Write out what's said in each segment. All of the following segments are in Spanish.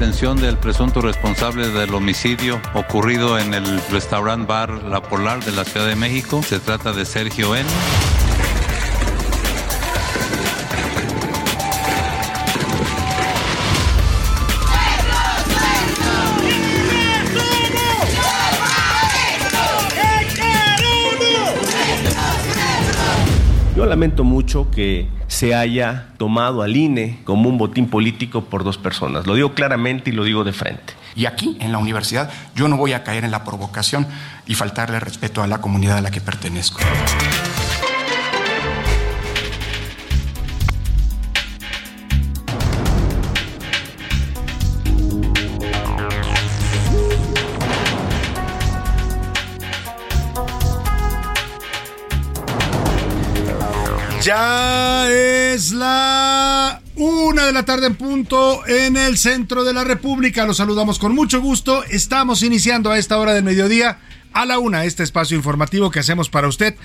Detención del presunto responsable del homicidio ocurrido en el restaurant bar La Polar de la Ciudad de México. Se trata de Sergio N. lamento mucho que se haya tomado al INE como un botín político por dos personas. Lo digo claramente y lo digo de frente. Y aquí, en la universidad, yo no voy a caer en la provocación y faltarle respeto a la comunidad a la que pertenezco. Ya es la una de la tarde en punto en el centro de la República. Los saludamos con mucho gusto. Estamos iniciando a esta hora del mediodía a la una este espacio informativo que hacemos para usted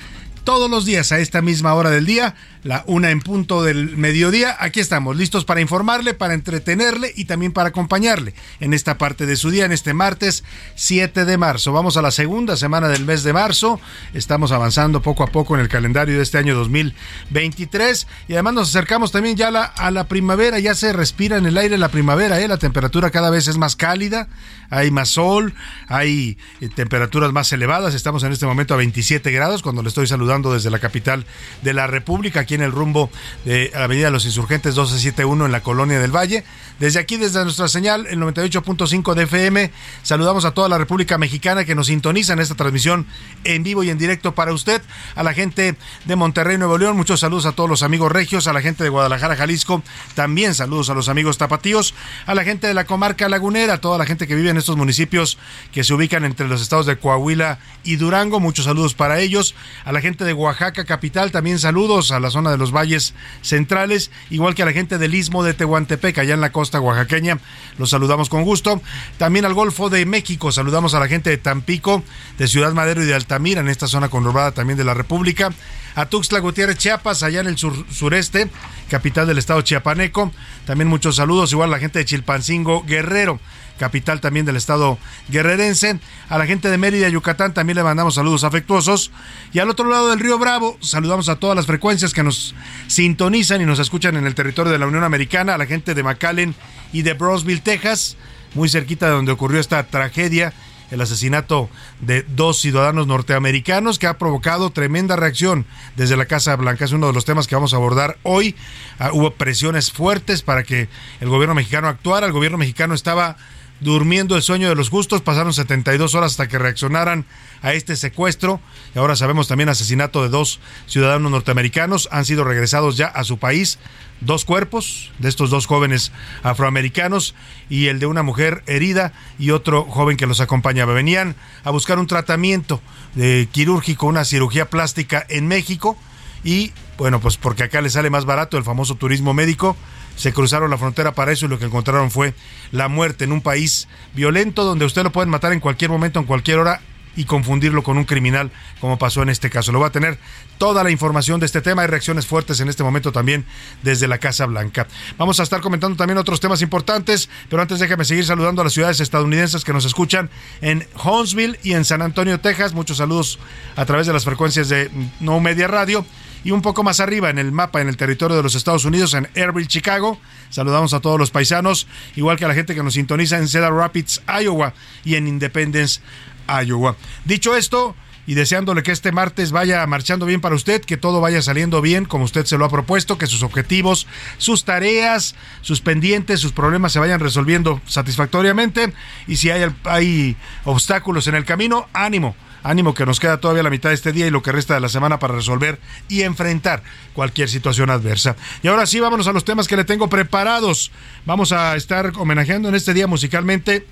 todos los días a esta misma hora del día, la una en punto del mediodía. Aquí estamos, listos para informarle, para entretenerle y también para acompañarle en esta parte de su día, en este martes 7 de marzo. Vamos a la segunda semana del mes de marzo. Estamos avanzando poco a poco en el calendario de este año 2023 y además nos acercamos también ya a la, a la primavera. Ya se respira en el aire la primavera, ¿eh? la temperatura cada vez es más cálida, hay más sol, hay eh, temperaturas más elevadas. Estamos en este momento a 27 grados cuando le estoy saludando desde la capital de la República, aquí en el rumbo de la Avenida los Insurgentes 1271 en la Colonia del Valle. Desde aquí, desde nuestra señal, el 98.5 de FM, saludamos a toda la República Mexicana que nos sintoniza en esta transmisión en vivo y en directo para usted, a la gente de Monterrey, Nuevo León, muchos saludos a todos los amigos regios, a la gente de Guadalajara, Jalisco, también saludos a los amigos tapatíos, a la gente de la comarca lagunera, a toda la gente que vive en estos municipios que se ubican entre los estados de Coahuila y Durango, muchos saludos para ellos, a la gente de Oaxaca capital, también saludos a la zona de los valles centrales, igual que a la gente del istmo de Tehuantepec, allá en la costa oaxaqueña, los saludamos con gusto. También al Golfo de México, saludamos a la gente de Tampico, de Ciudad Madero y de Altamira, en esta zona conurbada también de la República. A Tuxtla Gutiérrez, Chiapas, allá en el sur, sureste, capital del estado chiapaneco. También muchos saludos, igual a la gente de Chilpancingo, Guerrero capital también del estado guerrerense. A la gente de Mérida, Yucatán, también le mandamos saludos afectuosos. Y al otro lado del río Bravo, saludamos a todas las frecuencias que nos sintonizan y nos escuchan en el territorio de la Unión Americana, a la gente de McAllen y de Brosville, Texas, muy cerquita de donde ocurrió esta tragedia el asesinato de dos ciudadanos norteamericanos que ha provocado tremenda reacción desde la Casa Blanca. Es uno de los temas que vamos a abordar hoy. Ah, hubo presiones fuertes para que el gobierno mexicano actuara. El gobierno mexicano estaba durmiendo el sueño de los justos. Pasaron 72 horas hasta que reaccionaran a este secuestro. Y ahora sabemos también asesinato de dos ciudadanos norteamericanos. Han sido regresados ya a su país dos cuerpos de estos dos jóvenes afroamericanos y el de una mujer herida y otro joven que los acompañaba. Venían a buscar un tratamiento de quirúrgico, una cirugía plástica en México y bueno, pues porque acá les sale más barato el famoso turismo médico, se cruzaron la frontera para eso y lo que encontraron fue la muerte en un país violento donde usted lo pueden matar en cualquier momento, en cualquier hora y confundirlo con un criminal como pasó en este caso. Lo va a tener toda la información de este tema. Hay reacciones fuertes en este momento también desde la Casa Blanca. Vamos a estar comentando también otros temas importantes, pero antes déjame seguir saludando a las ciudades estadounidenses que nos escuchan en Huntsville y en San Antonio, Texas. Muchos saludos a través de las frecuencias de No Media Radio y un poco más arriba en el mapa, en el territorio de los Estados Unidos, en Airville, Chicago. Saludamos a todos los paisanos, igual que a la gente que nos sintoniza en Cedar Rapids, Iowa y en Independence, Iowa. Dicho esto, y deseándole que este martes vaya marchando bien para usted, que todo vaya saliendo bien como usted se lo ha propuesto, que sus objetivos, sus tareas, sus pendientes, sus problemas se vayan resolviendo satisfactoriamente y si hay, hay obstáculos en el camino, ánimo. Ánimo que nos queda todavía la mitad de este día y lo que resta de la semana para resolver y enfrentar cualquier situación adversa. Y ahora sí, vámonos a los temas que le tengo preparados. Vamos a estar homenajeando en este día musicalmente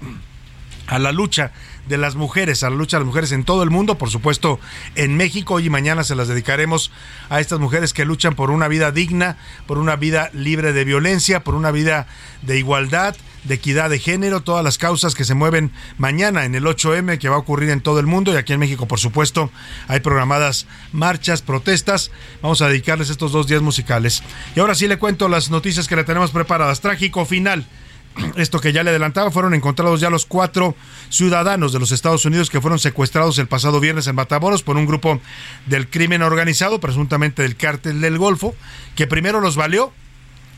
a la lucha de las mujeres, a la lucha de las mujeres en todo el mundo, por supuesto en México. Hoy y mañana se las dedicaremos a estas mujeres que luchan por una vida digna, por una vida libre de violencia, por una vida de igualdad, de equidad de género, todas las causas que se mueven mañana en el 8M que va a ocurrir en todo el mundo y aquí en México, por supuesto, hay programadas marchas, protestas. Vamos a dedicarles estos dos días musicales. Y ahora sí le cuento las noticias que le tenemos preparadas. Trágico final esto que ya le adelantaba, fueron encontrados ya los cuatro ciudadanos de los Estados Unidos que fueron secuestrados el pasado viernes en Matamoros por un grupo del crimen organizado, presuntamente del cártel del Golfo, que primero los valió.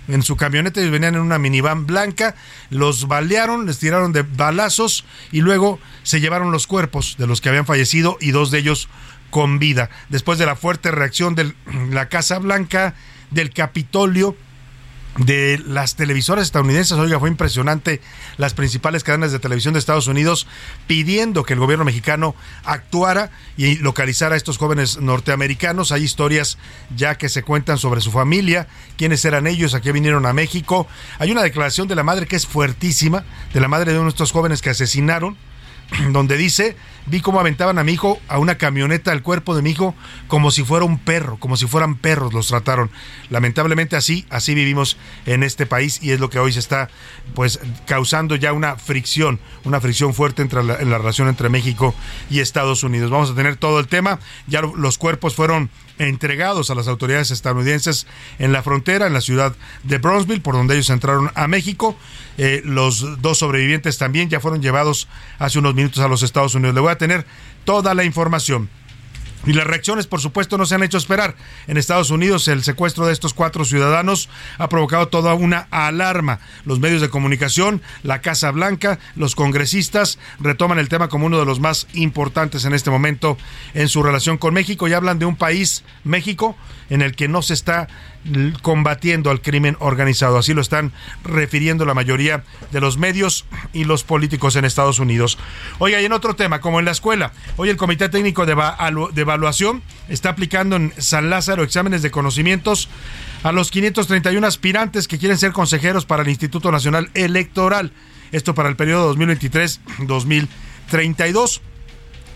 En su camioneta ellos venían en una minivan blanca, los balearon, les tiraron de balazos y luego se llevaron los cuerpos de los que habían fallecido y dos de ellos con vida. Después de la fuerte reacción de la Casa Blanca, del Capitolio, de las televisoras estadounidenses. Oiga, fue impresionante las principales cadenas de televisión de Estados Unidos pidiendo que el gobierno mexicano actuara y localizara a estos jóvenes norteamericanos. Hay historias ya que se cuentan sobre su familia, quiénes eran ellos, a qué vinieron a México. Hay una declaración de la madre que es fuertísima, de la madre de uno de estos jóvenes que asesinaron donde dice, vi cómo aventaban a mi hijo a una camioneta al cuerpo de mi hijo como si fuera un perro, como si fueran perros los trataron. Lamentablemente así, así vivimos en este país y es lo que hoy se está pues causando ya una fricción, una fricción fuerte entre en la relación entre México y Estados Unidos. Vamos a tener todo el tema, ya los cuerpos fueron entregados a las autoridades estadounidenses en la frontera, en la ciudad de Bronzeville, por donde ellos entraron a México. Eh, los dos sobrevivientes también ya fueron llevados hace unos minutos a los Estados Unidos. Le voy a tener toda la información. Y las reacciones, por supuesto, no se han hecho esperar. En Estados Unidos, el secuestro de estos cuatro ciudadanos ha provocado toda una alarma. Los medios de comunicación, la Casa Blanca, los congresistas retoman el tema como uno de los más importantes en este momento en su relación con México y hablan de un país, México, en el que no se está combatiendo al crimen organizado. Así lo están refiriendo la mayoría de los medios y los políticos en Estados Unidos. Oiga, y en otro tema, como en la escuela, hoy el Comité Técnico de, Evaluación está aplicando en San Lázaro exámenes de conocimientos a los 531 aspirantes que quieren ser consejeros para el Instituto Nacional Electoral. Esto para el periodo 2023-2032.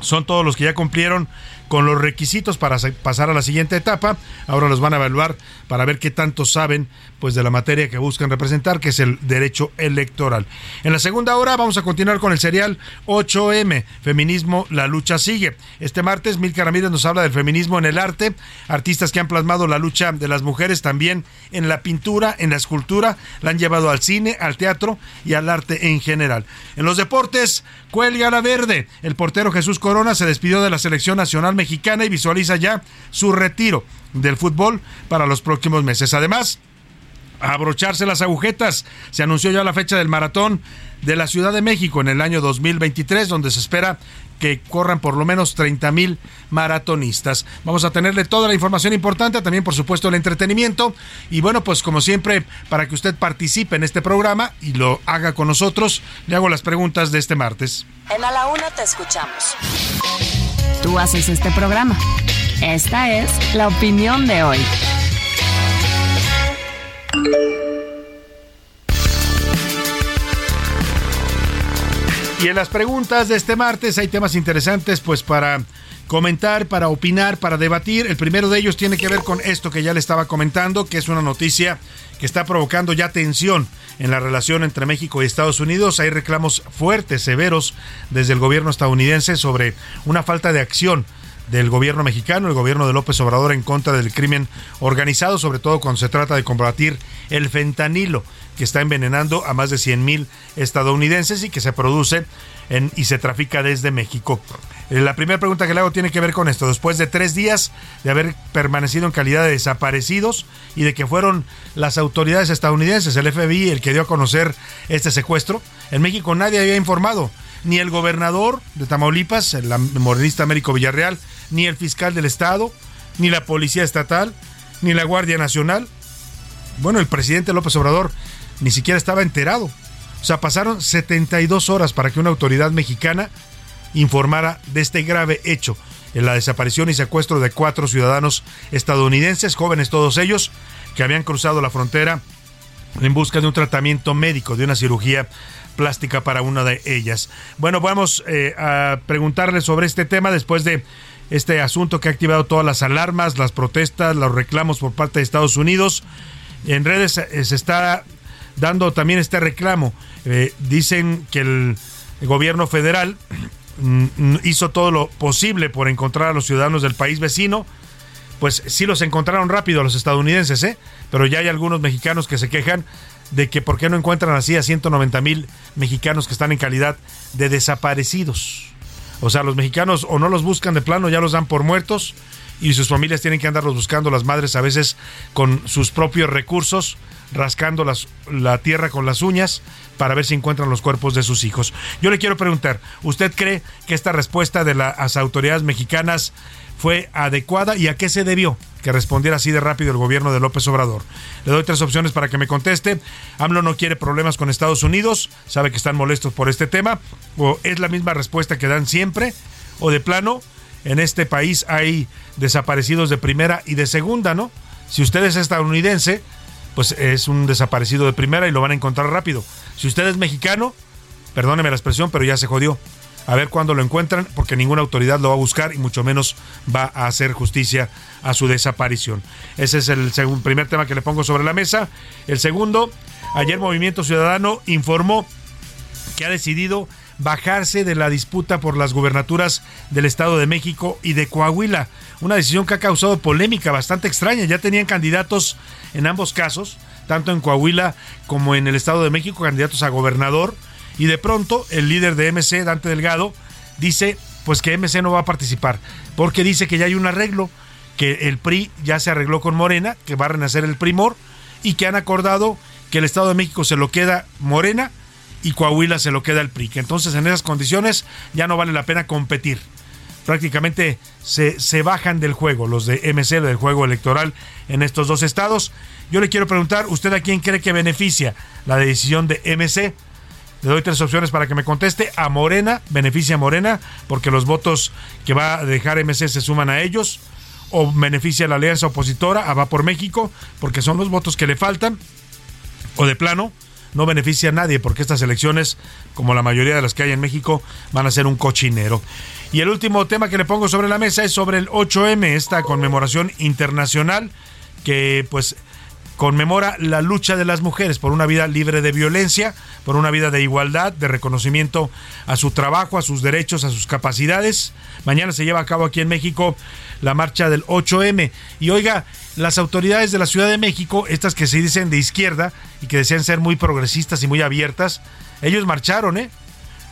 Son todos los que ya cumplieron con los requisitos para pasar a la siguiente etapa. Ahora los van a evaluar para ver qué tanto saben pues de la materia que buscan representar, que es el derecho electoral. En la segunda hora vamos a continuar con el serial 8M, Feminismo, la lucha sigue. Este martes Milka Ramírez nos habla del feminismo en el arte, artistas que han plasmado la lucha de las mujeres también en la pintura, en la escultura, la han llevado al cine, al teatro y al arte en general. En los deportes, cuelga la verde. El portero Jesús Corona se despidió de la selección nacional mexicana y visualiza ya su retiro del fútbol para los próximos meses. Además, abrocharse las agujetas. Se anunció ya la fecha del maratón de la Ciudad de México en el año 2023, donde se espera que corran por lo menos 30 mil maratonistas. Vamos a tenerle toda la información importante, también por supuesto el entretenimiento. Y bueno, pues como siempre, para que usted participe en este programa y lo haga con nosotros, le hago las preguntas de este martes. En A la Una te escuchamos. Haces este programa. Esta es la opinión de hoy. Y en las preguntas de este martes hay temas interesantes pues para comentar, para opinar, para debatir. El primero de ellos tiene que ver con esto que ya le estaba comentando, que es una noticia que está provocando ya tensión en la relación entre México y Estados Unidos. Hay reclamos fuertes, severos desde el gobierno estadounidense sobre una falta de acción del gobierno mexicano, el gobierno de López Obrador en contra del crimen organizado, sobre todo cuando se trata de combatir el fentanilo que está envenenando a más de 100 mil estadounidenses y que se produce y se trafica desde México. Eh, la primera pregunta que le hago tiene que ver con esto. Después de tres días de haber permanecido en calidad de desaparecidos y de que fueron las autoridades estadounidenses, el FBI, el que dio a conocer este secuestro, en México nadie había informado, ni el gobernador de Tamaulipas, el morenista Américo Villarreal, ni el fiscal del estado, ni la policía estatal, ni la Guardia Nacional. Bueno, el presidente López Obrador ni siquiera estaba enterado. O sea, pasaron 72 horas para que una autoridad mexicana informara de este grave hecho, en la desaparición y secuestro de cuatro ciudadanos estadounidenses, jóvenes todos ellos, que habían cruzado la frontera en busca de un tratamiento médico, de una cirugía plástica para una de ellas. Bueno, vamos eh, a preguntarle sobre este tema después de este asunto que ha activado todas las alarmas, las protestas, los reclamos por parte de Estados Unidos. En redes eh, se está dando también este reclamo. Eh, dicen que el gobierno federal mm, hizo todo lo posible por encontrar a los ciudadanos del país vecino. Pues sí los encontraron rápido a los estadounidenses, ¿eh? pero ya hay algunos mexicanos que se quejan de que por qué no encuentran así a 190 mil mexicanos que están en calidad de desaparecidos. O sea, los mexicanos o no los buscan de plano, ya los dan por muertos y sus familias tienen que andarlos buscando, las madres a veces con sus propios recursos, rascando las, la tierra con las uñas para ver si encuentran los cuerpos de sus hijos. Yo le quiero preguntar, ¿usted cree que esta respuesta de las autoridades mexicanas fue adecuada y a qué se debió que respondiera así de rápido el gobierno de López Obrador. Le doy tres opciones para que me conteste. AMLO no quiere problemas con Estados Unidos, sabe que están molestos por este tema, o es la misma respuesta que dan siempre, o de plano, en este país hay desaparecidos de primera y de segunda, ¿no? Si usted es estadounidense, pues es un desaparecido de primera y lo van a encontrar rápido. Si usted es mexicano, perdóneme la expresión, pero ya se jodió a ver cuándo lo encuentran, porque ninguna autoridad lo va a buscar y mucho menos va a hacer justicia a su desaparición. Ese es el primer tema que le pongo sobre la mesa. El segundo, ayer Movimiento Ciudadano informó que ha decidido bajarse de la disputa por las gubernaturas del Estado de México y de Coahuila. Una decisión que ha causado polémica bastante extraña. Ya tenían candidatos en ambos casos, tanto en Coahuila como en el Estado de México, candidatos a gobernador y de pronto el líder de MC, Dante Delgado, dice pues que MC no va a participar, porque dice que ya hay un arreglo, que el PRI ya se arregló con Morena, que va a renacer el primor, y que han acordado que el Estado de México se lo queda Morena y Coahuila se lo queda el PRI, entonces en esas condiciones ya no vale la pena competir. Prácticamente se, se bajan del juego, los de MC, del juego electoral en estos dos estados. Yo le quiero preguntar, ¿usted a quién cree que beneficia la decisión de MC? Le doy tres opciones para que me conteste. A Morena, beneficia a Morena, porque los votos que va a dejar MC se suman a ellos. O beneficia a la alianza opositora, a Va por México, porque son los votos que le faltan. O de plano, no beneficia a nadie, porque estas elecciones, como la mayoría de las que hay en México, van a ser un cochinero. Y el último tema que le pongo sobre la mesa es sobre el 8M, esta conmemoración internacional que pues conmemora la lucha de las mujeres por una vida libre de violencia, por una vida de igualdad, de reconocimiento a su trabajo, a sus derechos, a sus capacidades. Mañana se lleva a cabo aquí en México la marcha del 8M. Y oiga, las autoridades de la Ciudad de México, estas que se dicen de izquierda y que desean ser muy progresistas y muy abiertas, ellos marcharon, ¿eh?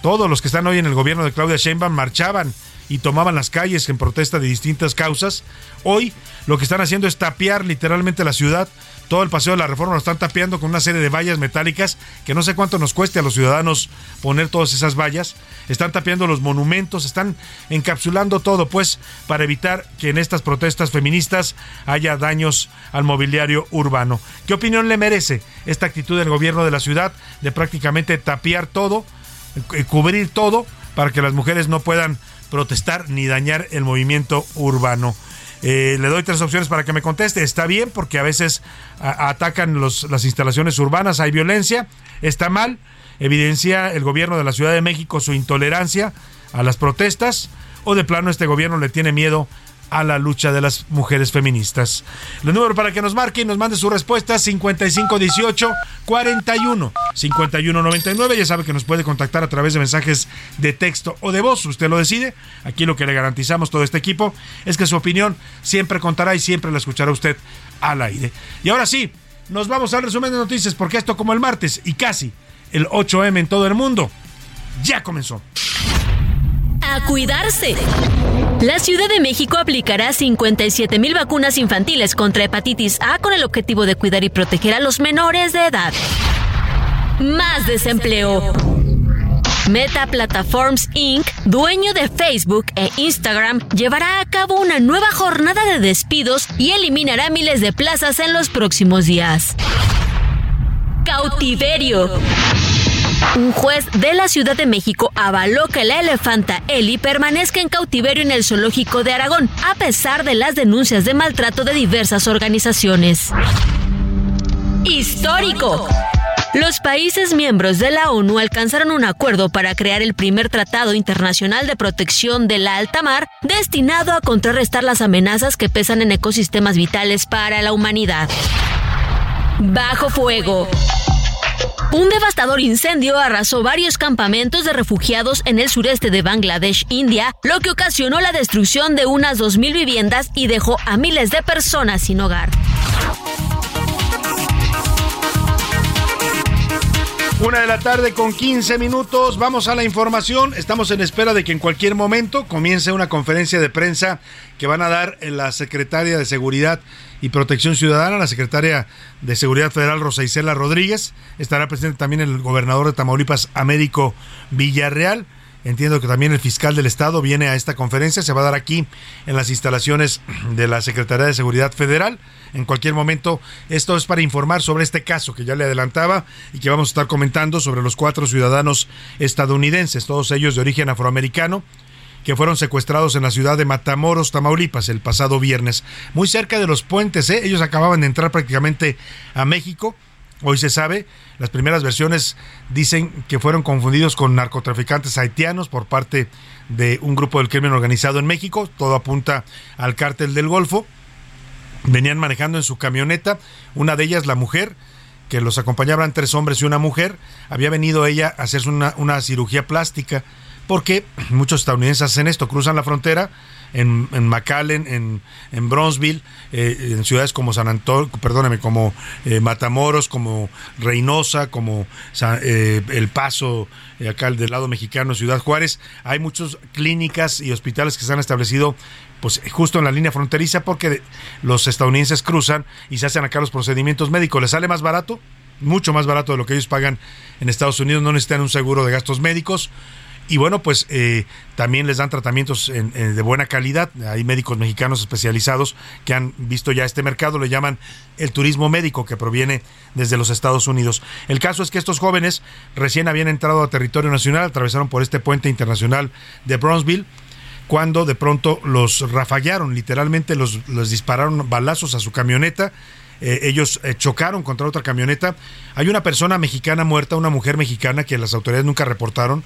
Todos los que están hoy en el gobierno de Claudia Sheinbaum marchaban y tomaban las calles en protesta de distintas causas. Hoy lo que están haciendo es tapiar literalmente la ciudad todo el paseo de la reforma lo están tapeando con una serie de vallas metálicas que no sé cuánto nos cueste a los ciudadanos poner todas esas vallas. Están tapeando los monumentos, están encapsulando todo, pues, para evitar que en estas protestas feministas haya daños al mobiliario urbano. ¿Qué opinión le merece esta actitud del gobierno de la ciudad de prácticamente tapiar todo, eh, cubrir todo, para que las mujeres no puedan protestar ni dañar el movimiento urbano? Eh, le doy tres opciones para que me conteste. Está bien porque a veces atacan las instalaciones urbanas, hay violencia. Está mal. evidencia el gobierno de la Ciudad de México su intolerancia a las protestas o de plano este gobierno le tiene miedo la lucha de las mujeres feministas. El número para que nos marque y nos mande su respuesta 5518 41 5199. Ya sabe que nos puede contactar a través de mensajes de texto o de voz. Usted lo decide. Aquí lo que le garantizamos todo este equipo es que su opinión siempre contará y siempre la escuchará usted al aire. Y ahora sí, nos vamos al resumen de noticias porque esto como el martes y casi el 8M en todo el mundo ya comenzó. A cuidarse. La Ciudad de México aplicará 57 mil vacunas infantiles contra hepatitis A con el objetivo de cuidar y proteger a los menores de edad. Más desempleo. Meta Platforms Inc., dueño de Facebook e Instagram, llevará a cabo una nueva jornada de despidos y eliminará miles de plazas en los próximos días. Cautiverio. Un juez de la Ciudad de México avaló que la elefanta Eli permanezca en cautiverio en el zoológico de Aragón, a pesar de las denuncias de maltrato de diversas organizaciones. Histórico. Los países miembros de la ONU alcanzaron un acuerdo para crear el primer tratado internacional de protección de la alta mar destinado a contrarrestar las amenazas que pesan en ecosistemas vitales para la humanidad. Bajo fuego. Un devastador incendio arrasó varios campamentos de refugiados en el sureste de Bangladesh, India, lo que ocasionó la destrucción de unas 2.000 viviendas y dejó a miles de personas sin hogar. Una de la tarde con 15 minutos. Vamos a la información. Estamos en espera de que en cualquier momento comience una conferencia de prensa que van a dar la secretaria de Seguridad y Protección Ciudadana, la secretaria de Seguridad Federal Rosa Isela Rodríguez. Estará presente también el gobernador de Tamaulipas, Américo Villarreal. Entiendo que también el fiscal del estado viene a esta conferencia. Se va a dar aquí en las instalaciones de la Secretaría de Seguridad Federal. En cualquier momento, esto es para informar sobre este caso que ya le adelantaba y que vamos a estar comentando sobre los cuatro ciudadanos estadounidenses, todos ellos de origen afroamericano, que fueron secuestrados en la ciudad de Matamoros, Tamaulipas, el pasado viernes, muy cerca de los puentes. ¿eh? Ellos acababan de entrar prácticamente a México. Hoy se sabe, las primeras versiones dicen que fueron confundidos con narcotraficantes haitianos por parte de un grupo del crimen organizado en México. Todo apunta al cártel del Golfo. Venían manejando en su camioneta, una de ellas la mujer, que los acompañaban tres hombres y una mujer, había venido ella a hacerse una, una cirugía plástica, porque muchos estadounidenses hacen esto, cruzan la frontera, en, en McAllen, en, en Bronzeville, eh, en ciudades como San Antonio, perdóname, como eh, Matamoros, como Reynosa, como eh, El Paso, eh, acá del lado mexicano, Ciudad Juárez. Hay muchas clínicas y hospitales que se han establecido pues justo en la línea fronteriza porque los estadounidenses cruzan y se hacen acá los procedimientos médicos. ¿Les sale más barato? Mucho más barato de lo que ellos pagan en Estados Unidos. No necesitan un seguro de gastos médicos. Y bueno, pues eh, también les dan tratamientos en, de buena calidad. Hay médicos mexicanos especializados que han visto ya este mercado, le llaman el turismo médico que proviene desde los Estados Unidos. El caso es que estos jóvenes recién habían entrado a territorio nacional, atravesaron por este puente internacional de Bronzeville cuando de pronto los rafallaron, literalmente los, los dispararon balazos a su camioneta. Eh, ellos eh, chocaron contra otra camioneta. Hay una persona mexicana muerta, una mujer mexicana que las autoridades nunca reportaron,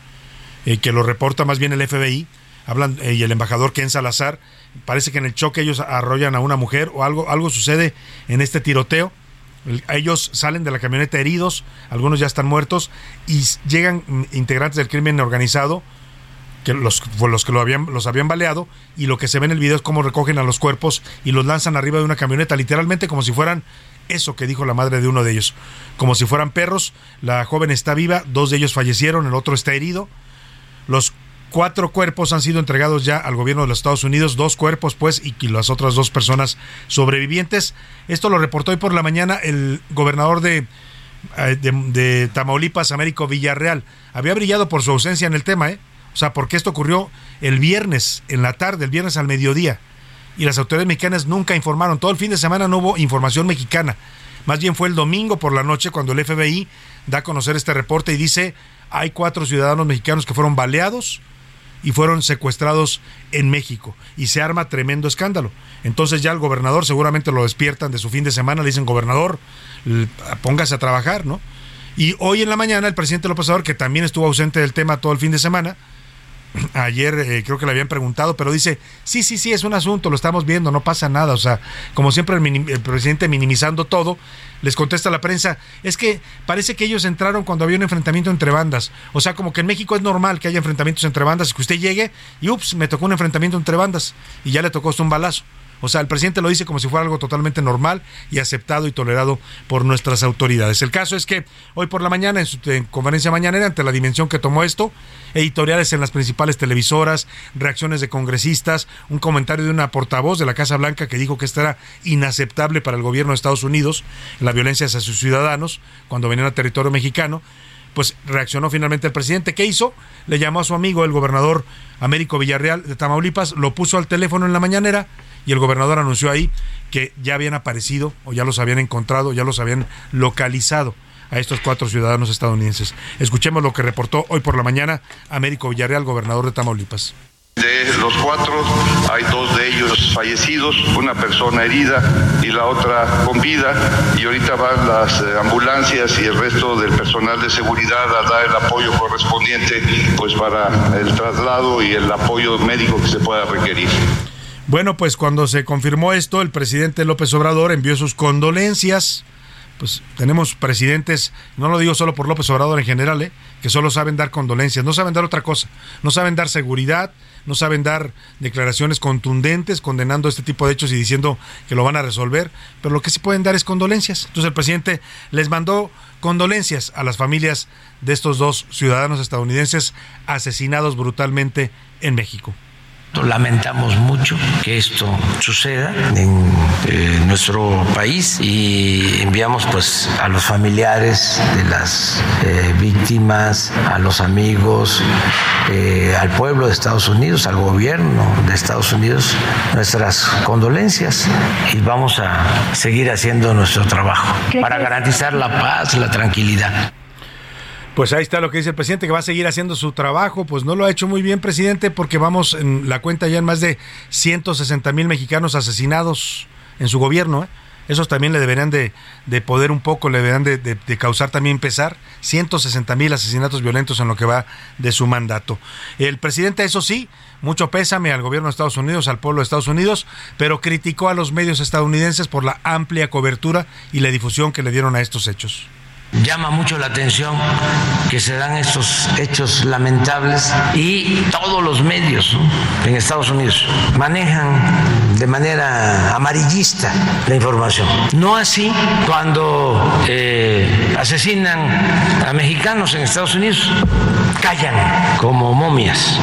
eh, que lo reporta más bien el FBI. Hablan y el embajador Ken Salazar. Parece que en el choque ellos arrollan a una mujer o algo, algo sucede en este tiroteo. Ellos salen de la camioneta heridos, algunos ya están muertos y llegan integrantes del crimen organizado que los, los que habían, los habían baleado y lo que se ve en el video es cómo recogen a los cuerpos y los lanzan arriba de una camioneta, literalmente como si fueran eso que dijo la madre de uno de ellos, como si fueran perros. La joven está viva, dos de ellos fallecieron, el otro está herido. Los cuatro cuerpos han sido entregados ya al gobierno de los Estados Unidos, dos cuerpos pues y las otras dos personas sobrevivientes. Esto lo reportó hoy por la mañana el gobernador de, de, de Tamaulipas, Américo Villarreal. Había brillado por su ausencia en el tema, ¿eh? O sea, porque esto ocurrió el viernes, en la tarde, el viernes al mediodía. Y las autoridades mexicanas nunca informaron. Todo el fin de semana no hubo información mexicana. Más bien fue el domingo por la noche cuando el FBI da a conocer este reporte y dice, hay cuatro ciudadanos mexicanos que fueron baleados y fueron secuestrados en México. Y se arma tremendo escándalo. Entonces ya el gobernador seguramente lo despiertan de su fin de semana, le dicen, gobernador, póngase a trabajar, ¿no? Y hoy en la mañana el presidente López Obrador, que también estuvo ausente del tema todo el fin de semana, ayer eh, creo que le habían preguntado, pero dice, sí, sí, sí, es un asunto, lo estamos viendo, no pasa nada. O sea, como siempre el, el, presidente minimizando todo, les contesta a la prensa, es que parece que ellos entraron cuando había un enfrentamiento entre bandas. O sea, como que en México es normal que haya enfrentamientos entre bandas y que usted llegue y, ups, me tocó un enfrentamiento entre bandas y ya le tocó un balazo. O sea, el presidente lo dice como si fuera algo totalmente normal y aceptado y tolerado por nuestras autoridades. El caso es que hoy por la mañana, en su conferencia mañanera, ante la dimensión que tomó esto, editoriales en las principales televisoras, reacciones de congresistas, un comentario de una portavoz de la Casa Blanca que dijo que esto era inaceptable para el gobierno de Estados Unidos, la violencia hacia sus ciudadanos cuando venían a territorio mexicano pues reaccionó finalmente el presidente. ¿Qué hizo? Le llamó a su amigo, el gobernador Américo Villarreal de Tamaulipas, lo puso al teléfono en la mañanera y el gobernador anunció ahí que ya habían aparecido o ya los habían encontrado, ya los habían localizado a estos cuatro ciudadanos estadounidenses. Escuchemos lo que reportó hoy por la mañana Américo Villarreal, gobernador de Tamaulipas. De los cuatro, hay dos de ellos fallecidos, una persona herida y la otra con vida. Y ahorita van las eh, ambulancias y el resto del personal de seguridad a dar el apoyo correspondiente pues para el traslado y el apoyo médico que se pueda requerir. Bueno, pues cuando se confirmó esto, el presidente López Obrador envió sus condolencias. Pues tenemos presidentes, no lo digo solo por López Obrador en general, ¿eh? que solo saben dar condolencias, no saben dar otra cosa, no saben dar seguridad, no saben dar declaraciones contundentes condenando este tipo de hechos y diciendo que lo van a resolver, pero lo que sí pueden dar es condolencias. Entonces el presidente les mandó condolencias a las familias de estos dos ciudadanos estadounidenses asesinados brutalmente en México. Lamentamos mucho que esto suceda en eh, nuestro país y enviamos pues a los familiares de las eh, víctimas, a los amigos, eh, al pueblo de Estados Unidos, al gobierno de Estados Unidos nuestras condolencias y vamos a seguir haciendo nuestro trabajo para garantizar la paz, la tranquilidad. Pues ahí está lo que dice el presidente, que va a seguir haciendo su trabajo. Pues no lo ha hecho muy bien, presidente, porque vamos en la cuenta ya en más de 160 mil mexicanos asesinados en su gobierno. ¿eh? Esos también le deberían de, de poder un poco, le deberían de, de, de causar también pesar. 160 mil asesinatos violentos en lo que va de su mandato. El presidente, eso sí, mucho pésame al gobierno de Estados Unidos, al pueblo de Estados Unidos, pero criticó a los medios estadounidenses por la amplia cobertura y la difusión que le dieron a estos hechos. Llama mucho la atención que se dan estos hechos lamentables y todos los medios en Estados Unidos manejan de manera amarillista la información. No así cuando eh, asesinan a mexicanos en Estados Unidos, callan como momias.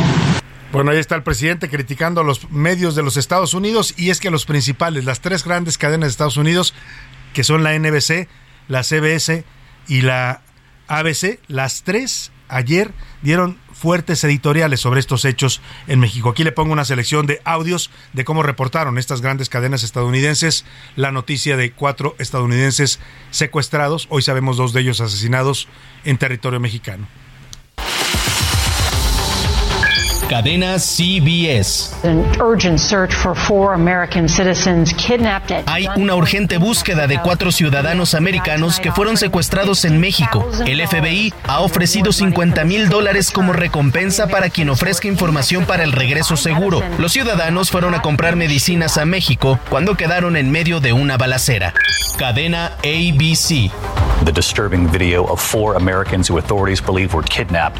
Bueno, ahí está el presidente criticando a los medios de los Estados Unidos y es que los principales, las tres grandes cadenas de Estados Unidos, que son la NBC, la CBS y la ABC, las tres ayer dieron fuertes editoriales sobre estos hechos en México. Aquí le pongo una selección de audios de cómo reportaron estas grandes cadenas estadounidenses la noticia de cuatro estadounidenses secuestrados, hoy sabemos dos de ellos asesinados en territorio mexicano. Cadena CBS. Hay una urgente búsqueda de cuatro ciudadanos americanos que fueron secuestrados en México. El FBI ha ofrecido 50 mil dólares como recompensa para quien ofrezca información para el regreso seguro. Los ciudadanos fueron a comprar medicinas a México cuando quedaron en medio de una balacera. Cadena ABC.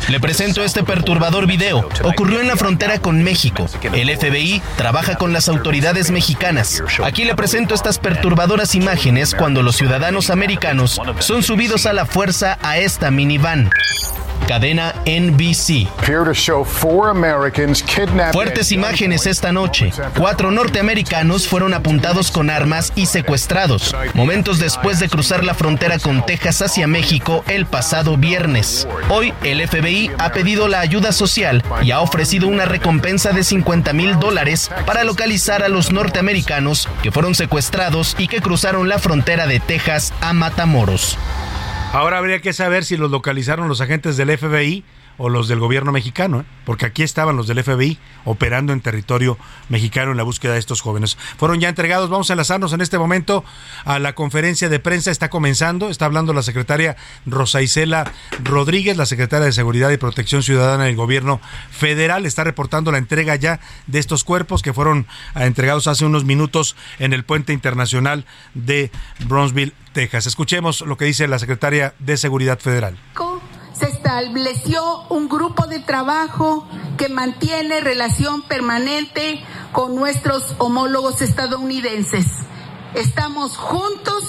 Le presento este perturbador video. Ocurrió en la frontera con México. El FBI trabaja con las autoridades mexicanas. Aquí le presento estas perturbadoras imágenes cuando los ciudadanos americanos son subidos a la fuerza a esta minivan cadena NBC. Fuertes imágenes esta noche. Cuatro norteamericanos fueron apuntados con armas y secuestrados, momentos después de cruzar la frontera con Texas hacia México el pasado viernes. Hoy el FBI ha pedido la ayuda social y ha ofrecido una recompensa de 50 mil dólares para localizar a los norteamericanos que fueron secuestrados y que cruzaron la frontera de Texas a Matamoros. Ahora habría que saber si los localizaron los agentes del FBI o los del gobierno mexicano, ¿eh? porque aquí estaban los del FBI operando en territorio mexicano en la búsqueda de estos jóvenes. Fueron ya entregados, vamos a enlazarnos en este momento a la conferencia de prensa, está comenzando, está hablando la secretaria Rosa Isela Rodríguez, la secretaria de Seguridad y Protección Ciudadana del gobierno federal, está reportando la entrega ya de estos cuerpos que fueron ah, entregados hace unos minutos en el puente internacional de Bronzeville, Texas. Escuchemos lo que dice la secretaria de Seguridad Federal se estableció un grupo de trabajo que mantiene relación permanente con nuestros homólogos estadounidenses. Estamos juntos,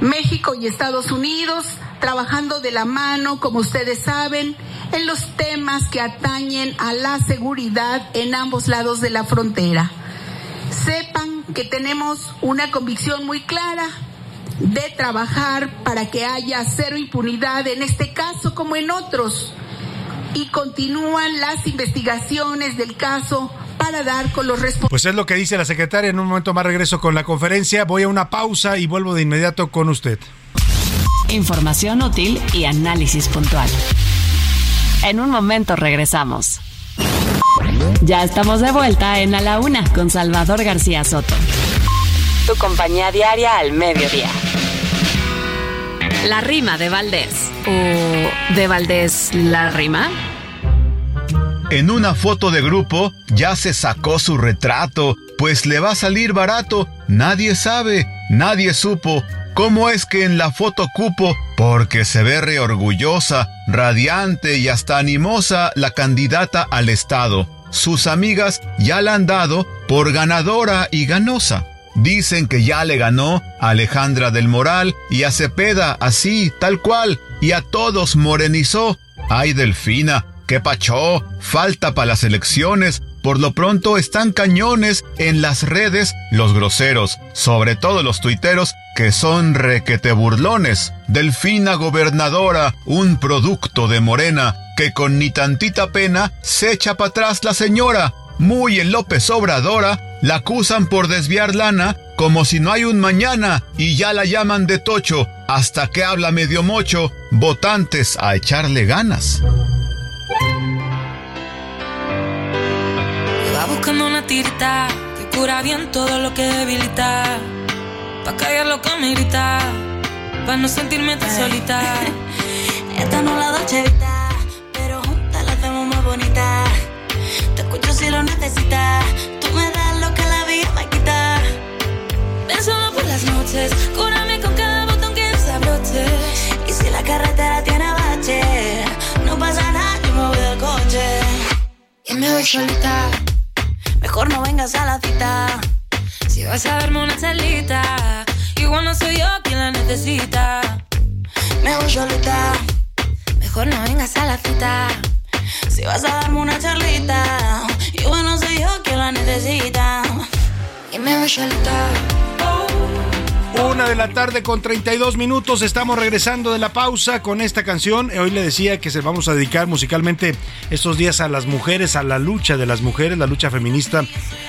México y Estados Unidos, trabajando de la mano, como ustedes saben, en los temas que atañen a la seguridad en ambos lados de la frontera. Sepan que tenemos una convicción muy clara de trabajar para que haya cero impunidad en este caso como en otros y continúan las investigaciones del caso para dar con los responsables. Pues es lo que dice la secretaria. En un momento más regreso con la conferencia. Voy a una pausa y vuelvo de inmediato con usted. Información útil y análisis puntual. En un momento regresamos. Ya estamos de vuelta en A la Una con Salvador García Soto tu compañía diaria al mediodía. La rima de Valdés. ¿O de Valdés la rima? En una foto de grupo ya se sacó su retrato, pues le va a salir barato. Nadie sabe, nadie supo cómo es que en la foto cupo, porque se ve reorgullosa, radiante y hasta animosa la candidata al Estado. Sus amigas ya la han dado por ganadora y ganosa. Dicen que ya le ganó a Alejandra del Moral y a Cepeda, así, tal cual, y a todos morenizó. Ay, Delfina, qué pachó, falta para las elecciones. Por lo pronto están cañones en las redes los groseros, sobre todo los tuiteros que son requete burlones. Delfina gobernadora, un producto de Morena, que con ni tantita pena se echa para atrás la señora muy en López Obradora, la acusan por desviar lana como si no hay un mañana y ya la llaman de tocho hasta que habla medio mocho, votantes a echarle ganas. Va buscando una tirita que cura bien todo lo que debilita, pa' callar lo que me grita, pa' no sentirme tan solita. Esta no la dochevita, pero juntas la hacemos más bonita escucho si lo necesitas. Tú me das lo que la vida me quita. Ven solo por las noches, cúrame con cada botón que desabroche. Y si la carretera tiene bache, no pasa nada, yo me voy del coche. Y me voy solita, mejor no vengas a la cita. Si vas a darme una charlita, igual no soy yo quien la necesita. Me voy solita, mejor no vengas a la cita. Si vas a darme una charlita, y bueno, soy yo quien la necesita. Y me voy solita. Una de la tarde con 32 minutos. Estamos regresando de la pausa con esta canción. Hoy le decía que se vamos a dedicar musicalmente estos días a las mujeres, a la lucha de las mujeres, la lucha feminista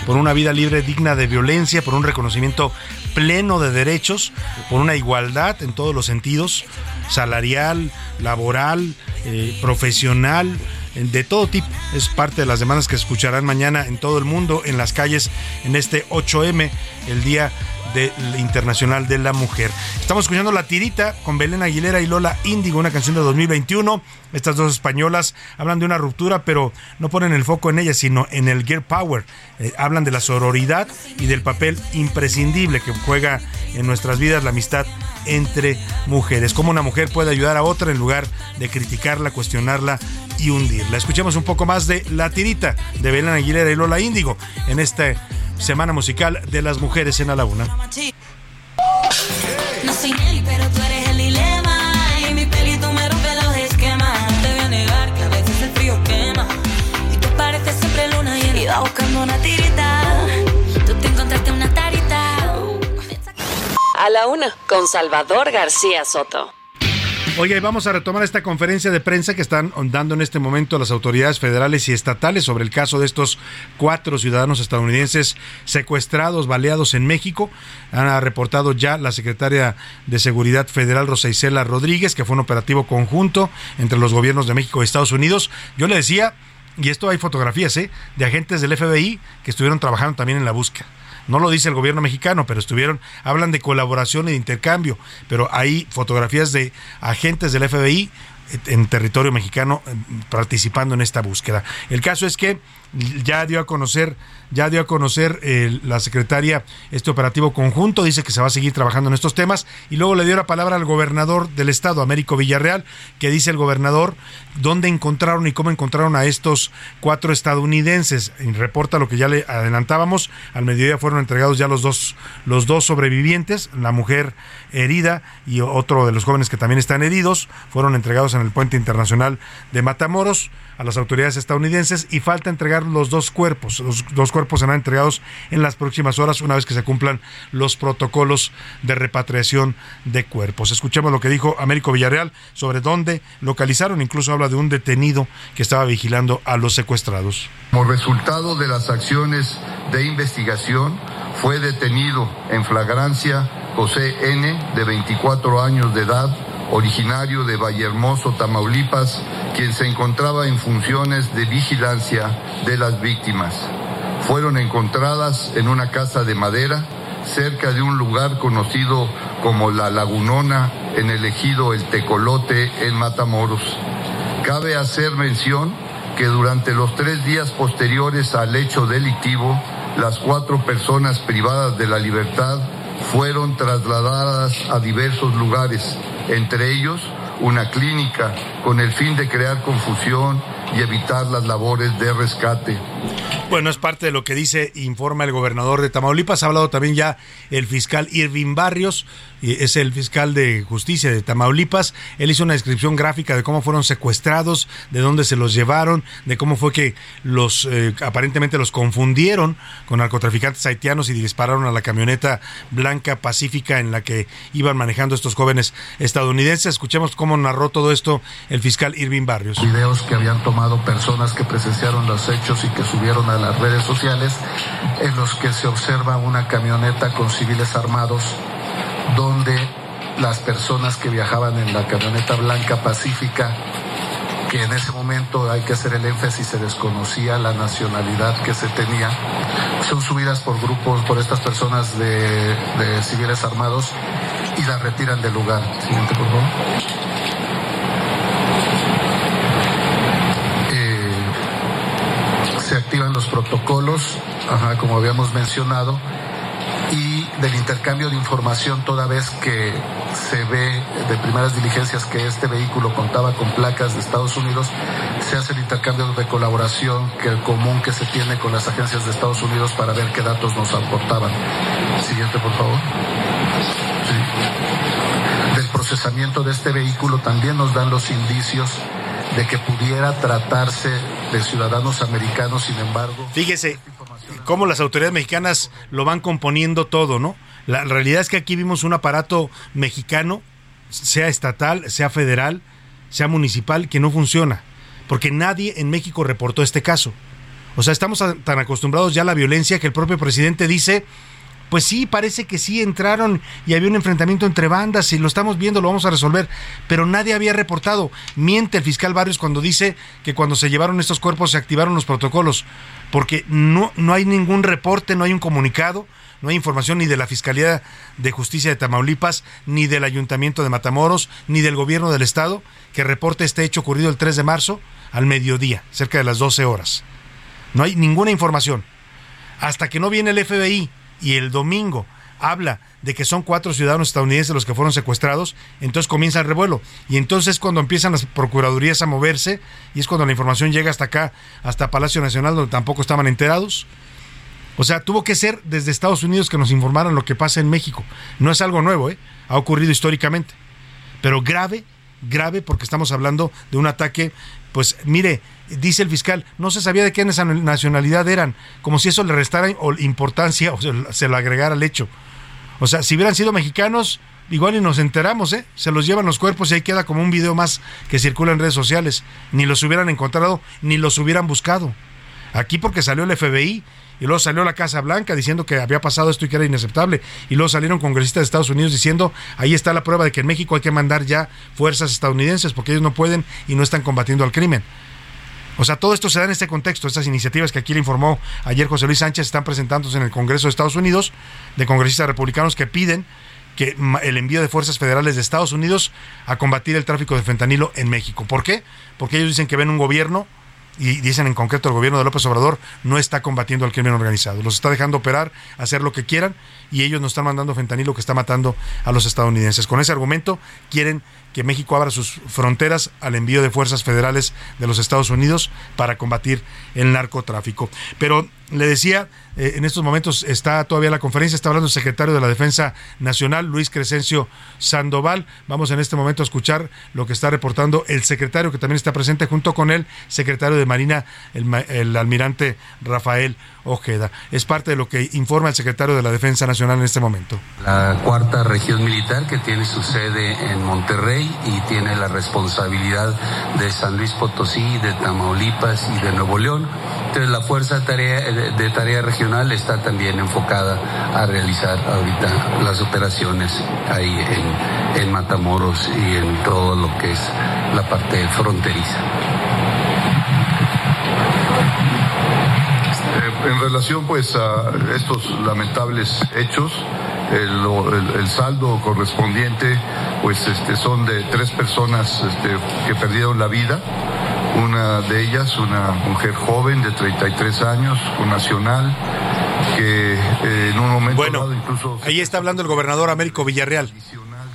por una vida libre, digna de violencia, por un reconocimiento pleno de derechos, por una igualdad en todos los sentidos, salarial, laboral, eh, profesional de todo tipo. Es parte de las demandas que escucharán mañana en todo el mundo, en las calles, en este 8M, el Día de, Internacional de la Mujer. Estamos escuchando La Tirita con Belén Aguilera y Lola Índigo, una canción de 2021. Estas dos españolas hablan de una ruptura, pero no ponen el foco en ella, sino en el Gear Power. Eh, hablan de la sororidad y del papel imprescindible que juega en nuestras vidas la amistad entre mujeres. Cómo una mujer puede ayudar a otra en lugar de criticarla, cuestionarla y hundirla. Escuchemos un poco más de La Tirita de Belén Aguilera y Lola Índigo en esta Semana Musical de las Mujeres en A la Una. No soy Nelly, pero tú eres el dilema. Y mi pelito me rompe los esquemas. No te voy a negar que a veces el frío quema. Y tú pareces siempre luna llena. Iba buscando una tirita. Tú te encontraste una tarita. A la una, con Salvador García Soto. Oye, vamos a retomar esta conferencia de prensa que están dando en este momento las autoridades federales y estatales sobre el caso de estos cuatro ciudadanos estadounidenses secuestrados, baleados en México. Han reportado ya la secretaria de Seguridad Federal, Rosa Isela Rodríguez, que fue un operativo conjunto entre los gobiernos de México y Estados Unidos. Yo le decía, y esto hay fotografías, ¿eh? de agentes del FBI que estuvieron trabajando también en la búsqueda. No lo dice el gobierno mexicano, pero estuvieron, hablan de colaboración y de intercambio, pero hay fotografías de agentes del FBI en territorio mexicano eh, participando en esta búsqueda. El caso es que ya dio a conocer ya dio a conocer la secretaria este operativo conjunto, dice que se va a seguir trabajando en estos temas. Y luego le dio la palabra al gobernador del estado, Américo Villarreal, que dice el gobernador dónde encontraron y cómo encontraron a estos cuatro estadounidenses. Reporta lo que ya le adelantábamos, al mediodía fueron entregados ya los dos, los dos sobrevivientes, la mujer herida y otro de los jóvenes que también están heridos, fueron entregados en el puente internacional de Matamoros a las autoridades estadounidenses y falta entregar los dos cuerpos. Los dos cuerpos serán entregados en las próximas horas una vez que se cumplan los protocolos de repatriación de cuerpos. Escuchemos lo que dijo Américo Villarreal sobre dónde localizaron. Incluso habla de un detenido que estaba vigilando a los secuestrados. Como resultado de las acciones de investigación, fue detenido en flagrancia José N., de 24 años de edad, originario de Vallehermoso, Tamaulipas, quien se encontraba en funciones de vigilancia de las víctimas. Fueron encontradas en una casa de madera cerca de un lugar conocido como La Lagunona en el ejido El Tecolote en Matamoros. Cabe hacer mención que durante los tres días posteriores al hecho delictivo, las cuatro personas privadas de la libertad fueron trasladadas a diversos lugares, entre ellos una clínica, con el fin de crear confusión y evitar las labores de rescate. Bueno, es parte de lo que dice, informa el gobernador de Tamaulipas. Ha hablado también ya el fiscal Irving Barrios, es el fiscal de justicia de Tamaulipas. Él hizo una descripción gráfica de cómo fueron secuestrados, de dónde se los llevaron, de cómo fue que los eh, aparentemente los confundieron con narcotraficantes haitianos y dispararon a la camioneta blanca pacífica en la que iban manejando estos jóvenes estadounidenses. Escuchemos cómo narró todo esto el fiscal Irving Barrios. Videos que habían tomado personas que presenciaron los hechos y que subieron a las redes sociales en los que se observa una camioneta con civiles armados donde las personas que viajaban en la camioneta blanca pacífica que en ese momento hay que hacer el énfasis, se desconocía la nacionalidad que se tenía, son subidas por grupos, por estas personas de, de civiles armados y las retiran del lugar. Siguiente, por favor. se activan los protocolos, ajá, como habíamos mencionado, del intercambio de información toda vez que se ve de primeras diligencias que este vehículo contaba con placas de Estados Unidos, se hace el intercambio de colaboración que el común que se tiene con las agencias de Estados Unidos para ver qué datos nos aportaban. Siguiente, por favor. Sí. Del procesamiento de este vehículo también nos dan los indicios de que pudiera tratarse de ciudadanos americanos, sin embargo. Fíjese cómo las autoridades mexicanas lo van componiendo todo, ¿no? La realidad es que aquí vimos un aparato mexicano, sea estatal, sea federal, sea municipal, que no funciona, porque nadie en México reportó este caso. O sea, estamos tan acostumbrados ya a la violencia que el propio presidente dice, pues sí, parece que sí entraron y había un enfrentamiento entre bandas y lo estamos viendo, lo vamos a resolver, pero nadie había reportado. Miente el fiscal Barrios cuando dice que cuando se llevaron estos cuerpos se activaron los protocolos, porque no, no hay ningún reporte, no hay un comunicado, no hay información ni de la Fiscalía de Justicia de Tamaulipas, ni del Ayuntamiento de Matamoros, ni del Gobierno del Estado que reporte este hecho ocurrido el 3 de marzo al mediodía, cerca de las 12 horas. No hay ninguna información. Hasta que no viene el FBI y el domingo habla de que son cuatro ciudadanos estadounidenses los que fueron secuestrados, entonces comienza el revuelo. Y entonces cuando empiezan las procuradurías a moverse, y es cuando la información llega hasta acá, hasta Palacio Nacional, donde tampoco estaban enterados. O sea, tuvo que ser desde Estados Unidos que nos informaran lo que pasa en México. No es algo nuevo, ¿eh? ha ocurrido históricamente. Pero grave, grave, porque estamos hablando de un ataque, pues mire, dice el fiscal, no se sabía de qué nacionalidad eran, como si eso le restara importancia o se, le agregara al hecho. O sea, si hubieran sido mexicanos, igual y nos enteramos, ¿eh? Se los llevan los cuerpos y ahí queda como un video más que circula en redes sociales. Ni los hubieran encontrado, ni los hubieran buscado. Aquí porque salió el FBI y luego salió la Casa Blanca diciendo que había pasado esto y que era inaceptable. Y luego salieron congresistas de Estados Unidos diciendo, ahí está la prueba de que en México hay que mandar ya fuerzas estadounidenses porque ellos no pueden y no están combatiendo al crimen. O sea, todo esto se da en este contexto. Estas iniciativas que aquí le informó ayer José Luis Sánchez están presentándose en el Congreso de Estados Unidos de congresistas republicanos que piden que el envío de fuerzas federales de Estados Unidos a combatir el tráfico de fentanilo en México. ¿Por qué? Porque ellos dicen que ven un gobierno y dicen en concreto el gobierno de López Obrador no está combatiendo al crimen organizado, los está dejando operar, hacer lo que quieran y ellos nos están mandando fentanilo que está matando a los estadounidenses. Con ese argumento quieren que México abra sus fronteras al envío de fuerzas federales de los Estados Unidos para combatir el narcotráfico. Pero le decía, eh, en estos momentos está todavía la conferencia, está hablando el secretario de la Defensa Nacional, Luis Crescencio Sandoval. Vamos en este momento a escuchar lo que está reportando el secretario, que también está presente junto con él, secretario de Marina, el, el almirante Rafael Ojeda. Es parte de lo que informa el secretario de la Defensa Nacional en este momento. La cuarta región militar que tiene su sede en Monterrey y tiene la responsabilidad de San Luis Potosí, de Tamaulipas y de Nuevo León. Entonces la fuerza de tarea, de tarea regional está también enfocada a realizar ahorita las operaciones ahí en, en Matamoros y en todo lo que es la parte fronteriza. En relación pues a estos lamentables hechos, el, el, saldo correspondiente pues este son de tres personas este, que perdieron la vida. Una de ellas una mujer joven de 33 años un nacional que eh, en un momento bueno, dado incluso ahí está hablando el gobernador Américo Villarreal.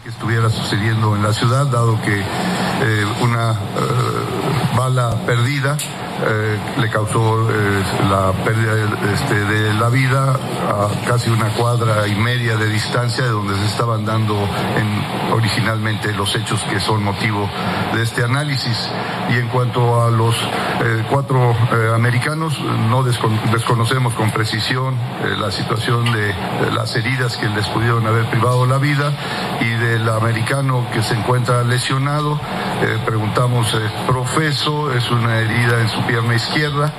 Que estuviera sucediendo en la ciudad dado que eh, una eh, bala perdida eh, le causó eh, la pérdida este, de la vida a casi una cuadra y media de distancia de donde se estaban dando en, originalmente los hechos que son motivo de este análisis. Y en cuanto a los eh, cuatro americanos, no desconocemos con precisión la situación de, de, las heridas que les pudieron haber privado la vida y del americano que se encuentra lesionado. preguntamos, profeso, es una herida en su pierna izquierda,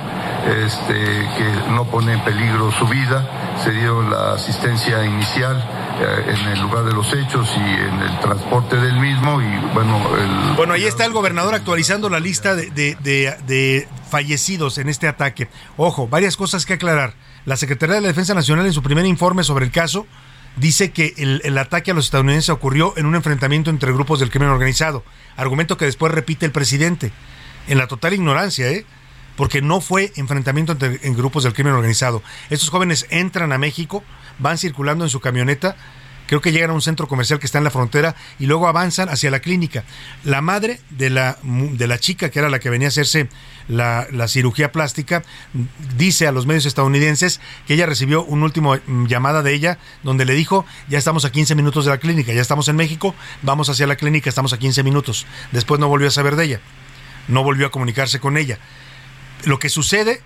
este, que no pone en peligro su vida. Se dio la asistencia inicial eh, en el lugar de los hechos y en el transporte del mismo. Y bueno, el... bueno ahí está el gobernador actualizando la lista de, de, fallecidos en este ataque. Ojo, varias cosas que aclarar. La Secretaría de la Defensa Nacional en su primer informe sobre el caso dice que el, el, ataque a los estadounidenses ocurrió en un enfrentamiento entre grupos del crimen organizado, argumento que después repite el presidente, en la total ignorancia, ¿eh? porque no fue enfrentamiento entre, en grupos del crimen organizado. Estos jóvenes entran a México, van circulando en su camioneta, creo que llegan a un centro comercial que está en la frontera y luego avanzan hacia la clínica. La madre de la, de la chica, que era la que venía a hacerse la, la, cirugía plástica, dice a los medios estadounidenses que ella recibió un último mm, llamada de ella donde le dijo, ya estamos a 15 minutos de la clínica, ya estamos en México, vamos hacia la clínica, estamos a 15 minutos. Después no volvió a saber de ella, no volvió a comunicarse con ella lo que sucede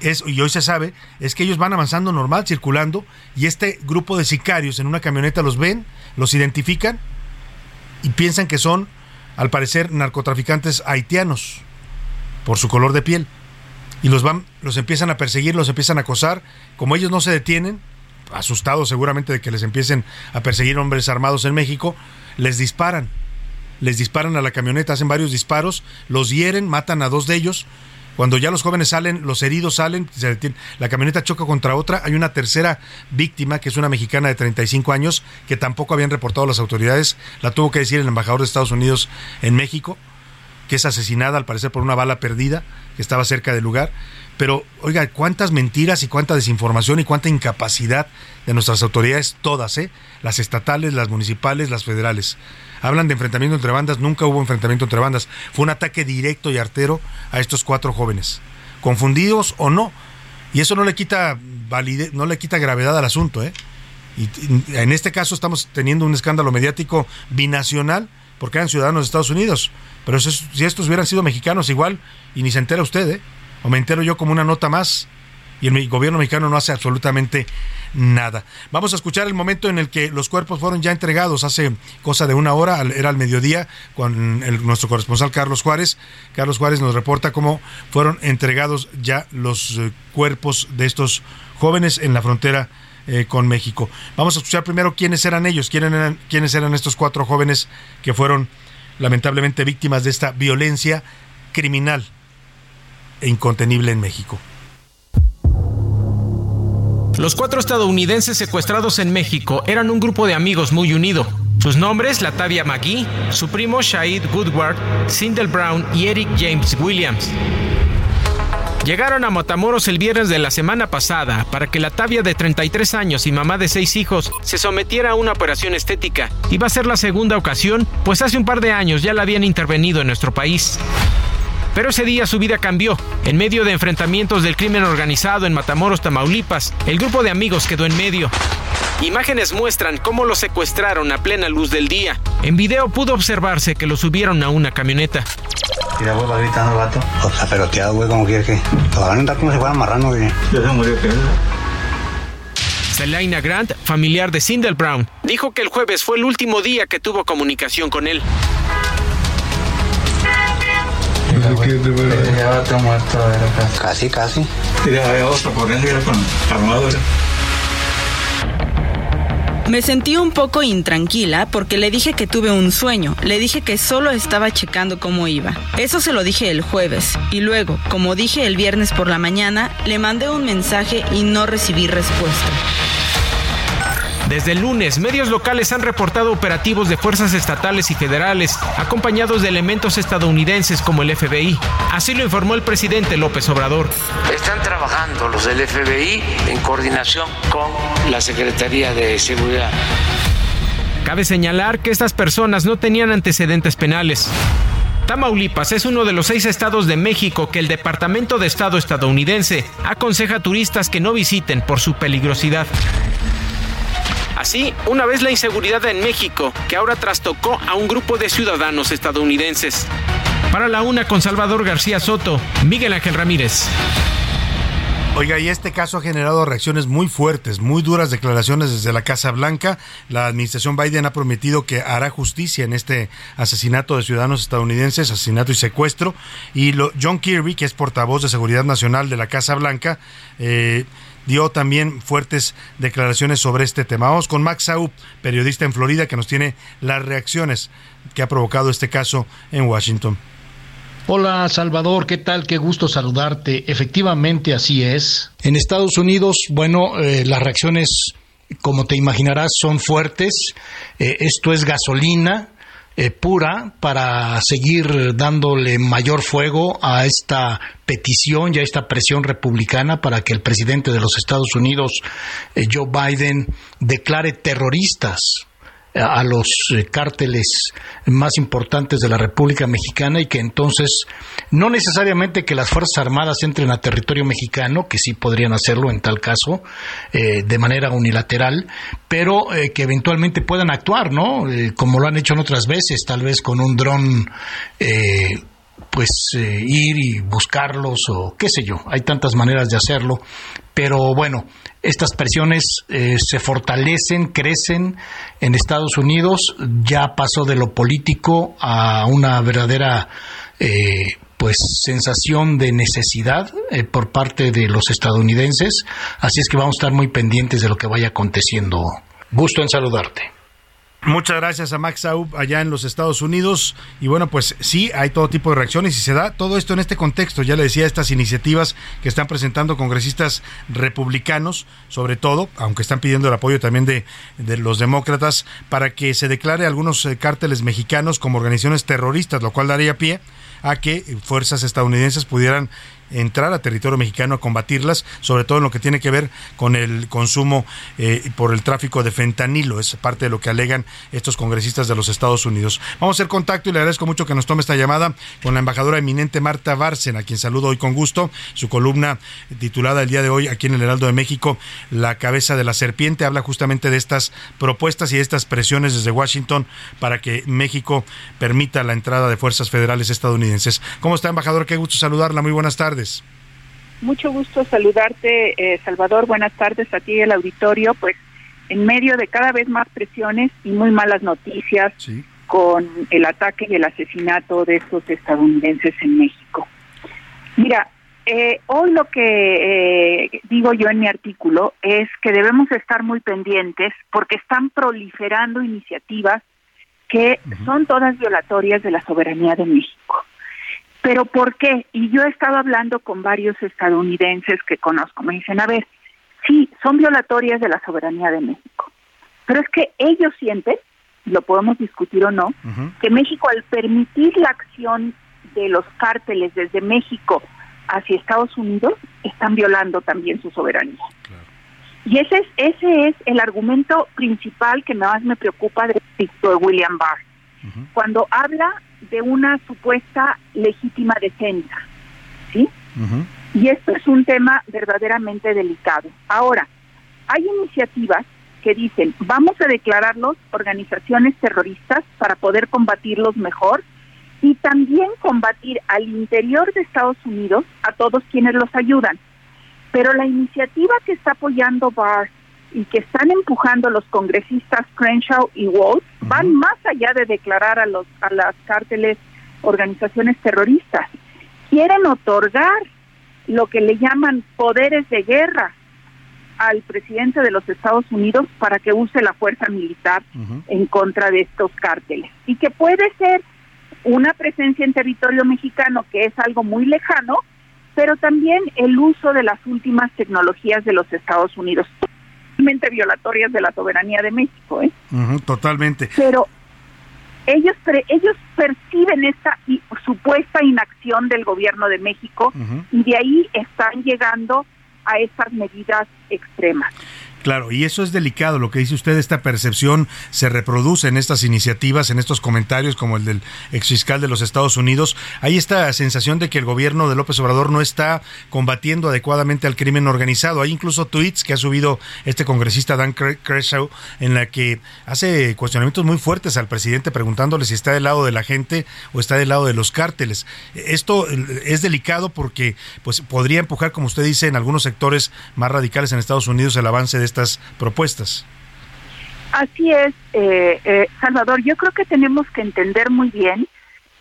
es, y hoy se sabe, es que ellos van avanzando normal, circulando, y este grupo de sicarios en una camioneta los ven, los identifican y piensan que son, al parecer, narcotraficantes haitianos por su color de piel. Y los van, los empiezan a perseguir, los empiezan a acosar. Como ellos no se detienen, asustados seguramente de que les empiecen a perseguir hombres armados en México, les disparan. Les disparan a la camioneta, hacen varios disparos, los hieren, matan a dos de ellos, cuando ya los jóvenes salen, los heridos salen, se la camioneta choca contra otra, hay una tercera víctima, que es una mexicana de 35 años, que tampoco habían reportado las autoridades, la tuvo que decir el embajador de Estados Unidos en México, que es asesinada al parecer por una bala perdida, que estaba cerca del lugar. Pero, oiga, cuántas mentiras y cuánta desinformación y cuánta incapacidad de nuestras autoridades, todas, ¿eh? Las estatales, las municipales, las federales hablan de enfrentamiento entre bandas, nunca hubo enfrentamiento entre bandas. Fue un ataque directo y artero a estos cuatro jóvenes, confundidos o no. Y eso no le quita no le quita gravedad al asunto, ¿eh? Y en este caso estamos teniendo un escándalo mediático binacional porque eran ciudadanos de Estados Unidos. Pero si estos hubieran sido mexicanos igual, y ni se entera usted, ¿eh? O me entero yo como una nota más y el gobierno mexicano no hace absolutamente nada. Vamos a escuchar el momento en el que los cuerpos fueron ya entregados hace cosa de una hora, era al mediodía, con nuestro corresponsal Carlos Juárez. Carlos Juárez nos reporta cómo fueron entregados ya los eh, cuerpos de estos jóvenes en la frontera eh, con México. Vamos a escuchar primero quiénes eran ellos, quiénes eran, quiénes eran estos cuatro jóvenes que fueron lamentablemente víctimas de esta violencia criminal e incontenible en México. Los cuatro estadounidenses secuestrados en México eran un grupo de amigos muy unido. Sus nombres, Latavia McGee, su primo Shahid Woodward, Sindel Brown y Eric James Williams. Llegaron a Matamoros el viernes de la semana pasada para que Latavia de 33 años y mamá de seis hijos se sometiera a una operación estética. Iba a ser la segunda ocasión, pues hace un par de años ya la habían intervenido en nuestro país. Pero ese día su vida cambió. En medio de enfrentamientos del crimen organizado en Matamoros, Tamaulipas, el grupo de amigos quedó en medio. Imágenes muestran cómo lo secuestraron a plena luz del día. En video pudo observarse que lo subieron a una camioneta. Mira, güey, va gritando el vato. O sea, peloteado, güey, como quiere que. Lo van a andar como si fuera marrano, güey. Ya se murió, ¿qué? Selina Grant, familiar de Sindel Brown, dijo que el jueves fue el último día que tuvo comunicación con él. Casi, casi. Me sentí un poco intranquila porque le dije que tuve un sueño. Le dije que solo estaba checando cómo iba. Eso se lo dije el jueves. Y luego, como dije el viernes por la mañana, le mandé un mensaje y no recibí respuesta. Desde el lunes, medios locales han reportado operativos de fuerzas estatales y federales, acompañados de elementos estadounidenses como el FBI. Así lo informó el presidente López Obrador. Están trabajando los del FBI en coordinación con la Secretaría de Seguridad. Cabe señalar que estas personas no tenían antecedentes penales. Tamaulipas es uno de los seis estados de México que el Departamento de Estado estadounidense aconseja a turistas que no visiten por su peligrosidad. Así, una vez la inseguridad en México, que ahora trastocó a un grupo de ciudadanos estadounidenses. Para la una con Salvador García Soto, Miguel Ángel Ramírez. Oiga, y este caso ha generado reacciones muy fuertes, muy duras declaraciones desde la Casa Blanca. La administración Biden ha prometido que hará justicia en este asesinato de ciudadanos estadounidenses, asesinato y secuestro. Y John Kirby, que es portavoz de Seguridad Nacional de la Casa Blanca, eh, dio también fuertes declaraciones sobre este tema. Vamos con Max Saup, periodista en Florida, que nos tiene las reacciones que ha provocado este caso en Washington. Hola Salvador, ¿qué tal? Qué gusto saludarte. Efectivamente así es. En Estados Unidos, bueno, eh, las reacciones, como te imaginarás, son fuertes. Eh, esto es gasolina eh, pura para seguir dándole mayor fuego a esta petición y a esta presión republicana para que el presidente de los Estados Unidos, eh, Joe Biden, declare terroristas a los eh, cárteles más importantes de la República Mexicana y que entonces no necesariamente que las Fuerzas Armadas entren a territorio mexicano, que sí podrían hacerlo en tal caso, eh, de manera unilateral, pero eh, que eventualmente puedan actuar, ¿no? como lo han hecho en otras veces, tal vez con un dron pues ir y buscarlos o qué sé yo, hay tantas maneras de hacerlo, pero bueno, estas presiones eh, se fortalecen, crecen en Estados Unidos, ya pasó de lo político a una verdadera eh, pues sensación de necesidad eh, por parte de los estadounidenses, así es que vamos a estar muy pendientes de lo que vaya aconteciendo. Gusto en saludarte. Muchas gracias a Max Saub allá en los Estados Unidos. Y bueno, pues sí, hay todo tipo de reacciones y se da todo esto en este contexto. Ya le decía, estas iniciativas que están presentando congresistas republicanos, sobre todo, aunque están pidiendo el apoyo también de, de los demócratas, para que se declare algunos eh, cárteles mexicanos como organizaciones terroristas, lo cual daría pie a que fuerzas estadounidenses pudieran entrar a territorio mexicano a combatirlas, sobre todo en lo que tiene que ver con el consumo eh, por el tráfico de fentanilo. Es parte de lo que alegan estos congresistas de los Estados Unidos. Vamos a hacer contacto y le agradezco mucho que nos tome esta llamada con la embajadora eminente Marta Bárcena, a quien saludo hoy con gusto. Su columna titulada el día de hoy aquí en el Heraldo de México, La cabeza de la serpiente, habla justamente de estas propuestas y estas presiones desde Washington para que México permita la entrada de fuerzas federales estadounidenses. ¿Cómo está, embajador? Qué gusto saludarla. Muy buenas tardes. Mucho gusto saludarte, eh, Salvador. Buenas tardes a ti y al auditorio. Pues en medio de cada vez más presiones y muy malas noticias con el ataque y el asesinato de estos estadounidenses en México. Mira, eh, hoy lo que eh, digo yo en mi artículo es que debemos estar muy pendientes porque están proliferando iniciativas que son todas violatorias de la soberanía de México. Pero ¿por qué? Y yo he estado hablando con varios estadounidenses que conozco. Me dicen, a ver, sí, son violatorias de la soberanía de México. Pero es que ellos sienten, lo podemos discutir o no, que México al permitir la acción de los cárteles desde México hacia Estados Unidos, están violando también su soberanía. Y ese es, ese es el argumento principal que más me preocupa de William Barr. Cuando habla de una supuesta legítima defensa, ¿sí? Y esto es un tema verdaderamente delicado. Ahora, hay iniciativas que dicen, vamos a declararlos organizaciones terroristas para poder combatirlos mejor y también combatir al interior de Estados Unidos a todos quienes los ayudan. Pero la iniciativa que está apoyando Barr y que están empujando los congresistas Crenshaw y Waltz van más allá de declarar a los a las cárteles organizaciones terroristas. Quieren otorgar lo que le llaman poderes de guerra al presidente de los Estados Unidos para que use la fuerza militar en contra de estos cárteles. Y que puede ser una presencia en territorio mexicano que es algo muy lejano, pero también el uso de las últimas tecnologías de los Estados Unidos totalmente violatorias de la soberanía de México. ¿eh? totalmente. Pero ellos ellos perciben esta supuesta inacción del gobierno de México y de ahí están llegando a estas medidas extremas. Claro, y eso es delicado, lo que dice usted, esta percepción se reproduce en estas iniciativas, en estos comentarios como el del exfiscal de los Estados Unidos. Hay esta sensación de que el gobierno de López Obrador no está combatiendo adecuadamente al crimen organizado. Hay incluso tweets que ha subido este congresista Dan Creshaw en la que hace cuestionamientos muy fuertes al presidente preguntándole si está del lado de la gente o está del lado de los cárteles. Esto es delicado porque pues podría empujar, como usted dice, en algunos sectores más radicales en Estados Unidos el avance de estas propuestas. Así es, eh, eh, Salvador. Yo creo que tenemos que entender muy bien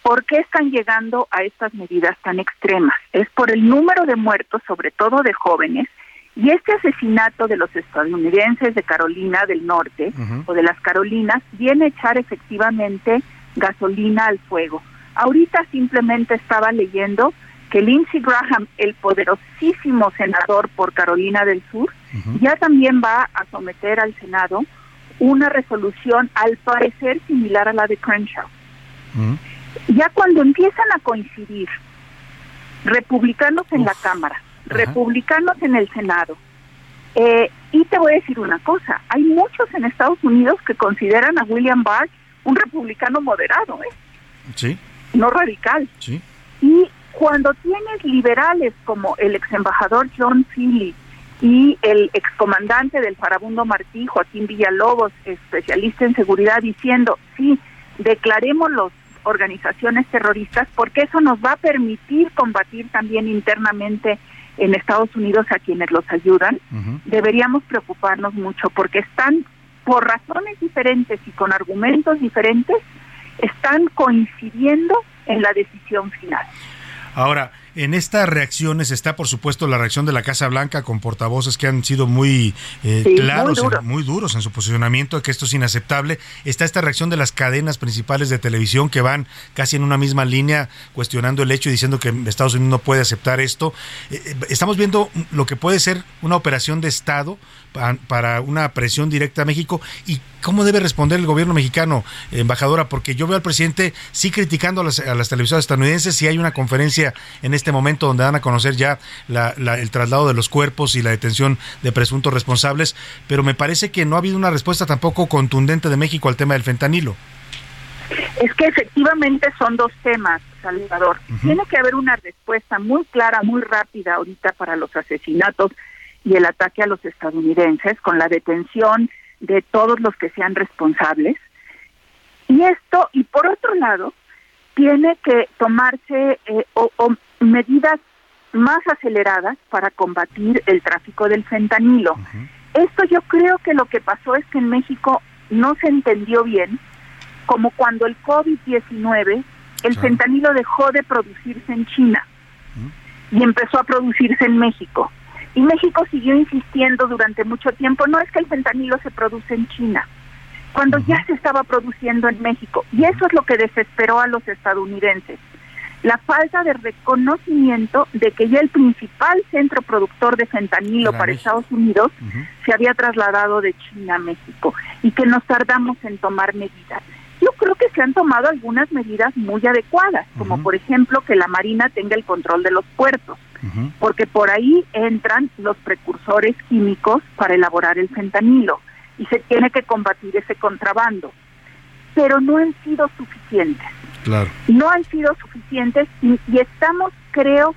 por qué están llegando a estas medidas tan extremas. Es por el número de muertos, sobre todo de jóvenes, y este asesinato de los estadounidenses de Carolina del Norte o de las Carolinas viene a echar efectivamente gasolina al fuego. Ahorita simplemente estaba leyendo que Lindsey Graham, el poderosísimo senador por Carolina del Sur, ya también va a someter al Senado una resolución al parecer similar a la de Crenshaw. Ya cuando empiezan a coincidir republicanos en la Cámara, republicanos en el Senado, eh, y te voy a decir una cosa, hay muchos en Estados Unidos que consideran a William Barr un republicano moderado, ¿eh? Sí. No radical. Sí. Y cuando tienes liberales como el ex embajador John Philly y el excomandante del Farabundo Martí, Joaquín Villalobos, especialista en seguridad, diciendo, sí, declaremos las organizaciones terroristas porque eso nos va a permitir combatir también internamente en Estados Unidos a quienes los ayudan, deberíamos preocuparnos mucho porque están, por razones diferentes y con argumentos diferentes, están coincidiendo en la decisión final. Ahora, en estas reacciones está, por supuesto, la reacción de la Casa Blanca con portavoces que han sido muy eh, claros, muy, duros en su posicionamiento de que esto es inaceptable. Está esta reacción de las cadenas principales de televisión que van casi en una misma línea cuestionando el hecho y diciendo que Estados Unidos no puede aceptar esto. Eh, eh, estamos viendo lo que puede ser una operación de Estado para una presión directa a México y cómo debe responder el gobierno mexicano, embajadora, porque yo veo al presidente sí criticando a las, a las televisoras estadounidenses si hay una conferencia en este momento donde van a conocer ya el traslado de los cuerpos y la detención de presuntos responsables, pero me parece que no ha habido una respuesta tampoco contundente de México al tema del fentanilo. Es que efectivamente son dos temas, Salvador. Tiene que haber una respuesta muy clara, muy rápida ahorita para los asesinatos y el ataque a los estadounidenses con la detención de todos los que sean responsables. Y esto, y por otro lado, tiene que tomarse eh, o, medidas más aceleradas para combatir el tráfico del fentanilo. Esto yo creo que lo que pasó es que en México no se entendió bien, como cuando el COVID-19, el fentanilo dejó de producirse en China y empezó a producirse en México. Y México siguió insistiendo durante mucho tiempo, no es que el fentanilo se produce en China, cuando ya se estaba produciendo en México. Y eso es lo que desesperó a los estadounidenses. La falta de reconocimiento de que ya el principal centro productor de fentanilo para Estados Unidos se había trasladado de China a México y que nos tardamos en tomar medidas. Yo creo que se han tomado algunas medidas muy adecuadas, como por ejemplo que la Marina tenga el control de los puertos, porque por ahí entran los precursores químicos para elaborar el fentanilo y se tiene que combatir ese contrabando. Pero no han sido suficientes. Claro. No han sido suficientes y, estamos, creo,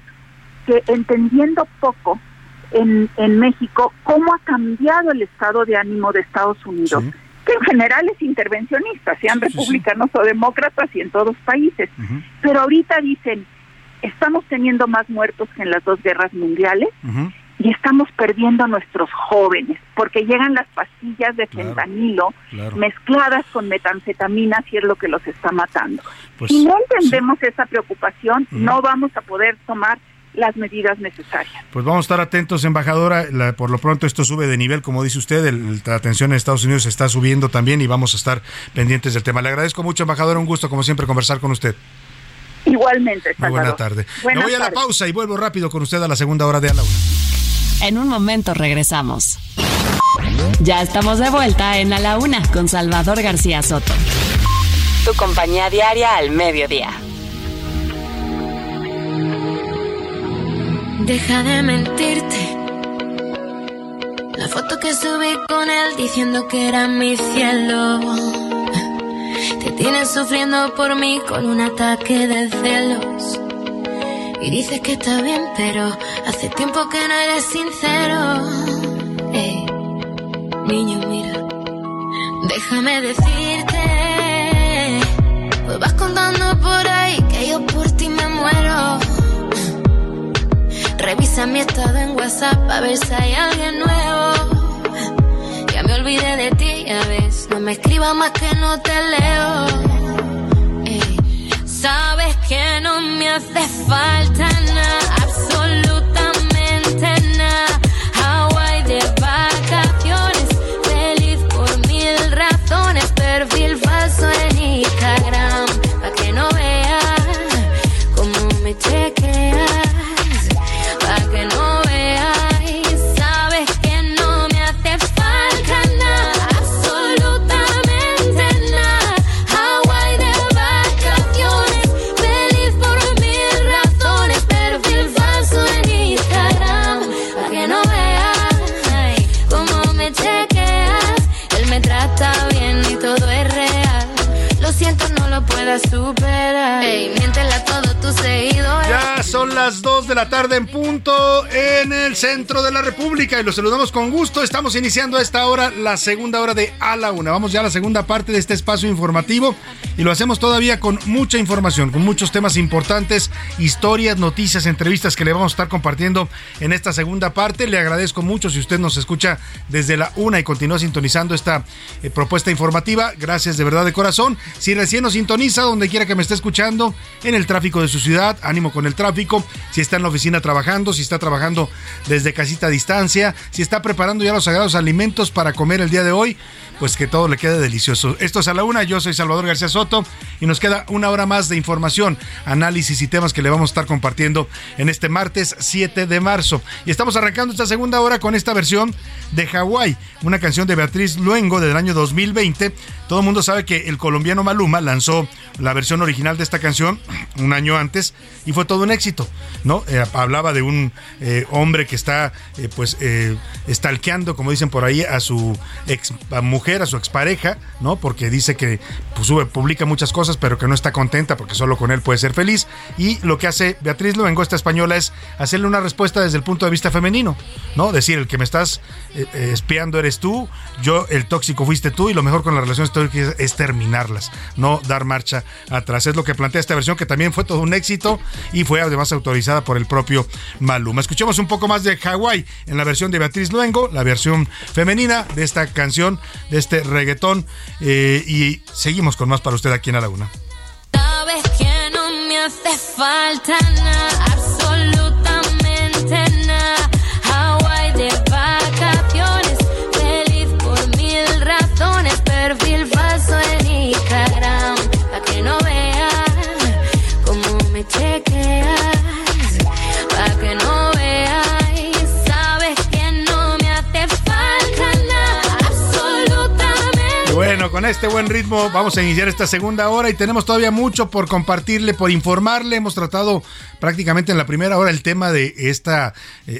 que entendiendo poco en, en México cómo ha cambiado el estado de ánimo de Estados Unidos. Que en general es intervencionista, sean republicanos o demócratas y en todos países. Pero ahorita dicen, estamos teniendo más muertos que en las dos guerras mundiales y estamos perdiendo a nuestros jóvenes porque llegan las pastillas de fentanilo mezcladas con metanfetamina y es lo que los está matando. Pues si no entendemos esa preocupación, no vamos a poder tomar las medidas necesarias. Pues vamos a estar atentos, embajadora. por lo pronto esto sube de nivel, como dice usted, la atención en Estados Unidos está subiendo también y vamos a estar pendientes del tema. Le agradezco mucho, embajadora, un gusto como siempre conversar con usted. Igualmente, Muy buena tarde. Me voy a la pausa y vuelvo rápido con usted a la segunda hora de A la En un momento regresamos. Ya estamos de vuelta en A la Una con Salvador García Soto. Tu compañía diaria al mediodía. Deja de mentirte. La foto que subí con él diciendo que era mi cielo. Te tienes sufriendo por mí con un ataque de celos. Y dices que está bien, pero hace tiempo que no eres sincero. Hey, niño, mira, déjame decirte. Pues vas contando por ahí que yo por ti me muero. Revisa mi estado en WhatsApp a ver si hay alguien nuevo me olvidé de ti, ya ves. No me escribas más que no te leo. Sabes que no me hace falta la tarde en punto en el centro de la República y los saludamos con gusto. Estamos iniciando a esta hora la segunda hora de A la Una. Vamos ya a la segunda parte de este espacio informativo y lo hacemos todavía con mucha información, con muchos temas importantes, historias, noticias, entrevistas que le vamos a estar compartiendo en esta segunda parte. Le agradezco mucho si usted nos escucha desde la una y continúa sintonizando esta eh, propuesta informativa. Gracias de verdad de corazón. Si recién nos sintoniza, donde quiera que me esté escuchando, en el tráfico de su ciudad, ánimo con el tráfico. Si está en la oficina trabajando, si está trabajando desde casita a distancia, si está preparando ya los sagrados alimentos para comer el día de hoy, pues que todo le quede delicioso. Esto es a la una, yo soy Salvador García Soto y nos queda una hora más de información, análisis y temas que le vamos a estar compartiendo en este martes 7 de marzo. Y estamos arrancando esta segunda hora con esta versión de Hawái, una canción de Beatriz Luengo del año 2020. Todo el mundo sabe que el colombiano Maluma lanzó la versión original de esta canción un año antes y fue todo un éxito, ¿no? Eh, hablaba de un eh, hombre que está, eh, pues, stalkeando, como dicen por ahí, a su ex mujer, a su expareja, ¿no? Porque dice que pues, sube, publica muchas cosas, pero que no está contenta porque solo con él puede ser feliz. Y lo que hace Beatriz Luengo, esta española, es hacerle una respuesta desde el punto de vista femenino, ¿no? Decir, el que me estás espiando eres tú, yo el tóxico fuiste tú y lo mejor con las relaciones tóxicas es terminarlas, no dar marcha atrás. Es lo que plantea esta versión que también fue todo un éxito y fue además autorizada por el propio Maluma. Escuchemos un poco más de Hawái en la versión de Beatriz Luengo, la versión femenina de esta canción, este reggaetón. Eh, y seguimos con más para usted aquí en la falta nada, con este buen ritmo vamos a iniciar esta segunda hora y tenemos todavía mucho por compartirle, por informarle. Hemos tratado prácticamente en la primera hora el tema de este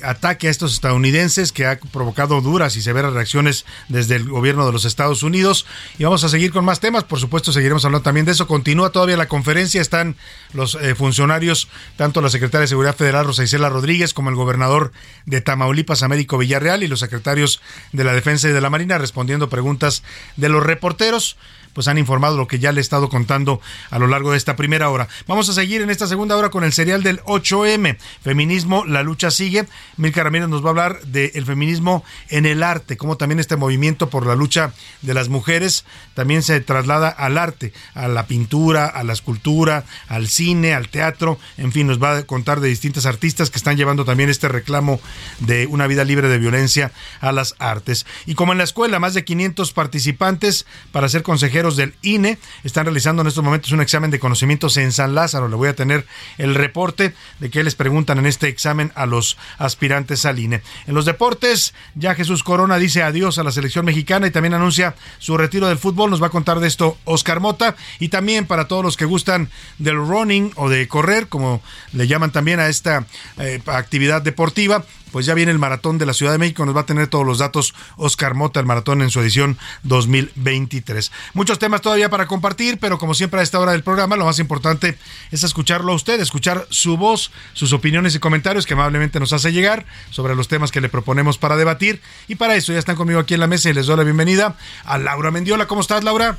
ataque a estos estadounidenses que ha provocado duras y severas reacciones desde el gobierno de los Estados Unidos. Y vamos a seguir con más temas, por supuesto seguiremos hablando también de eso. Continúa todavía la conferencia, están los eh, funcionarios, tanto la secretaria de Seguridad Federal Rosa Isela Rodríguez como el gobernador de Tamaulipas Américo Villarreal y los secretarios de la Defensa y de la Marina respondiendo preguntas de los reporteros porteros pues han informado lo que ya le he estado contando a lo largo de esta primera hora. Vamos a seguir en esta segunda hora con el serial del 8M, Feminismo, la lucha sigue. Milka Ramírez nos va a hablar del feminismo en el arte, cómo también este movimiento por la lucha de las mujeres también se traslada al arte, a la pintura, a la escultura, al cine, al teatro, en fin, nos va a contar de distintas artistas que están llevando también este reclamo de una vida libre de violencia a las artes. Y como en la escuela, más de 500 participantes para ser consejeros del INE están realizando en estos momentos un examen de conocimientos en San Lázaro. Le voy a tener el reporte de qué les preguntan en este examen a los aspirantes al INE. En los deportes, ya Jesús Corona dice adiós a la selección mexicana y también anuncia su retiro del fútbol. Nos va a contar de esto Oscar Mota y también para todos los que gustan del running o de correr, como le llaman también a esta eh, actividad deportiva, pues ya viene el maratón de la Ciudad de México. Nos va a tener todos los datos Oscar Mota, el maratón en su edición 2023. Muchos temas todavía para compartir, pero como siempre a esta hora del programa, lo más importante es escucharlo a usted, escuchar su voz, sus opiniones y comentarios que amablemente nos hace llegar sobre los temas que le proponemos para debatir. Y para eso ya están conmigo aquí en la mesa y les doy la bienvenida a Laura Mendiola. ¿Cómo estás, Laura?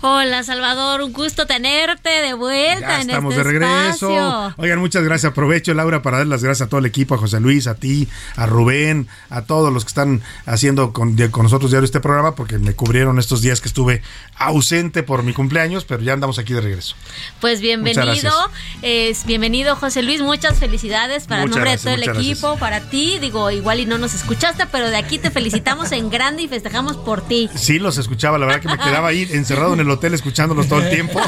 Hola Salvador, un gusto tenerte de vuelta Ya en estamos este de regreso. espacio. Oigan, muchas gracias. Aprovecho, Laura, para dar las gracias a todo el equipo, a José Luis, a ti, a Rubén, a todos los que están haciendo con, de- con nosotros diario este programa, porque me cubrieron estos días que estuve ausente por mi cumpleaños, pero ya andamos aquí de regreso. Pues bienvenido, es bienvenido José Luis, muchas felicidades para el Muchas nombre gracias, de todo el equipo, para ti, digo, igual y no nos escuchaste, pero de aquí te felicitamos en grande y festejamos por ti. Sí, los escuchaba, la verdad que me quedaba ahí encerrado en el hotel escuchándolos todo el tiempo.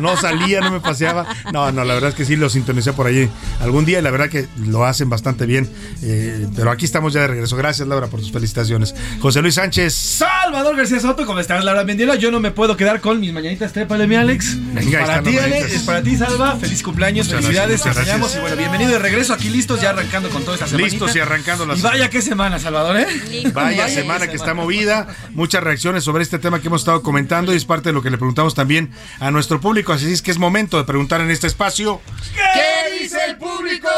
No salía, no me paseaba. No, no, la verdad es que sí los sintonicé por allí algún día y la verdad que lo hacen bastante bien. Eh, pero aquí estamos ya de regreso. Gracias, Laura, por tus felicitaciones. José Luis Sánchez. Salvador García Soto, ¿cómo estás, Laura Mendiola? Yo no me puedo quedar con mis mañanitas. Trépale, mi Alex. Venga, para ti, las Alex. Es para ti, Salva. Feliz cumpleaños, Muchas felicidades. gracias, Te gracias. Y bueno, bienvenido de regreso aquí listos, ya arrancando con toda esta semana. Listos y arrancando la Y vaya qué semana, Salvador, ¿eh? Vaya, semana que está movida, muchas reacciones sobre este tema que hemos estado comentando y es parte de lo que le preguntamos también a nuestro público, así es que es momento de preguntar en este espacio. ¿Qué dice el público?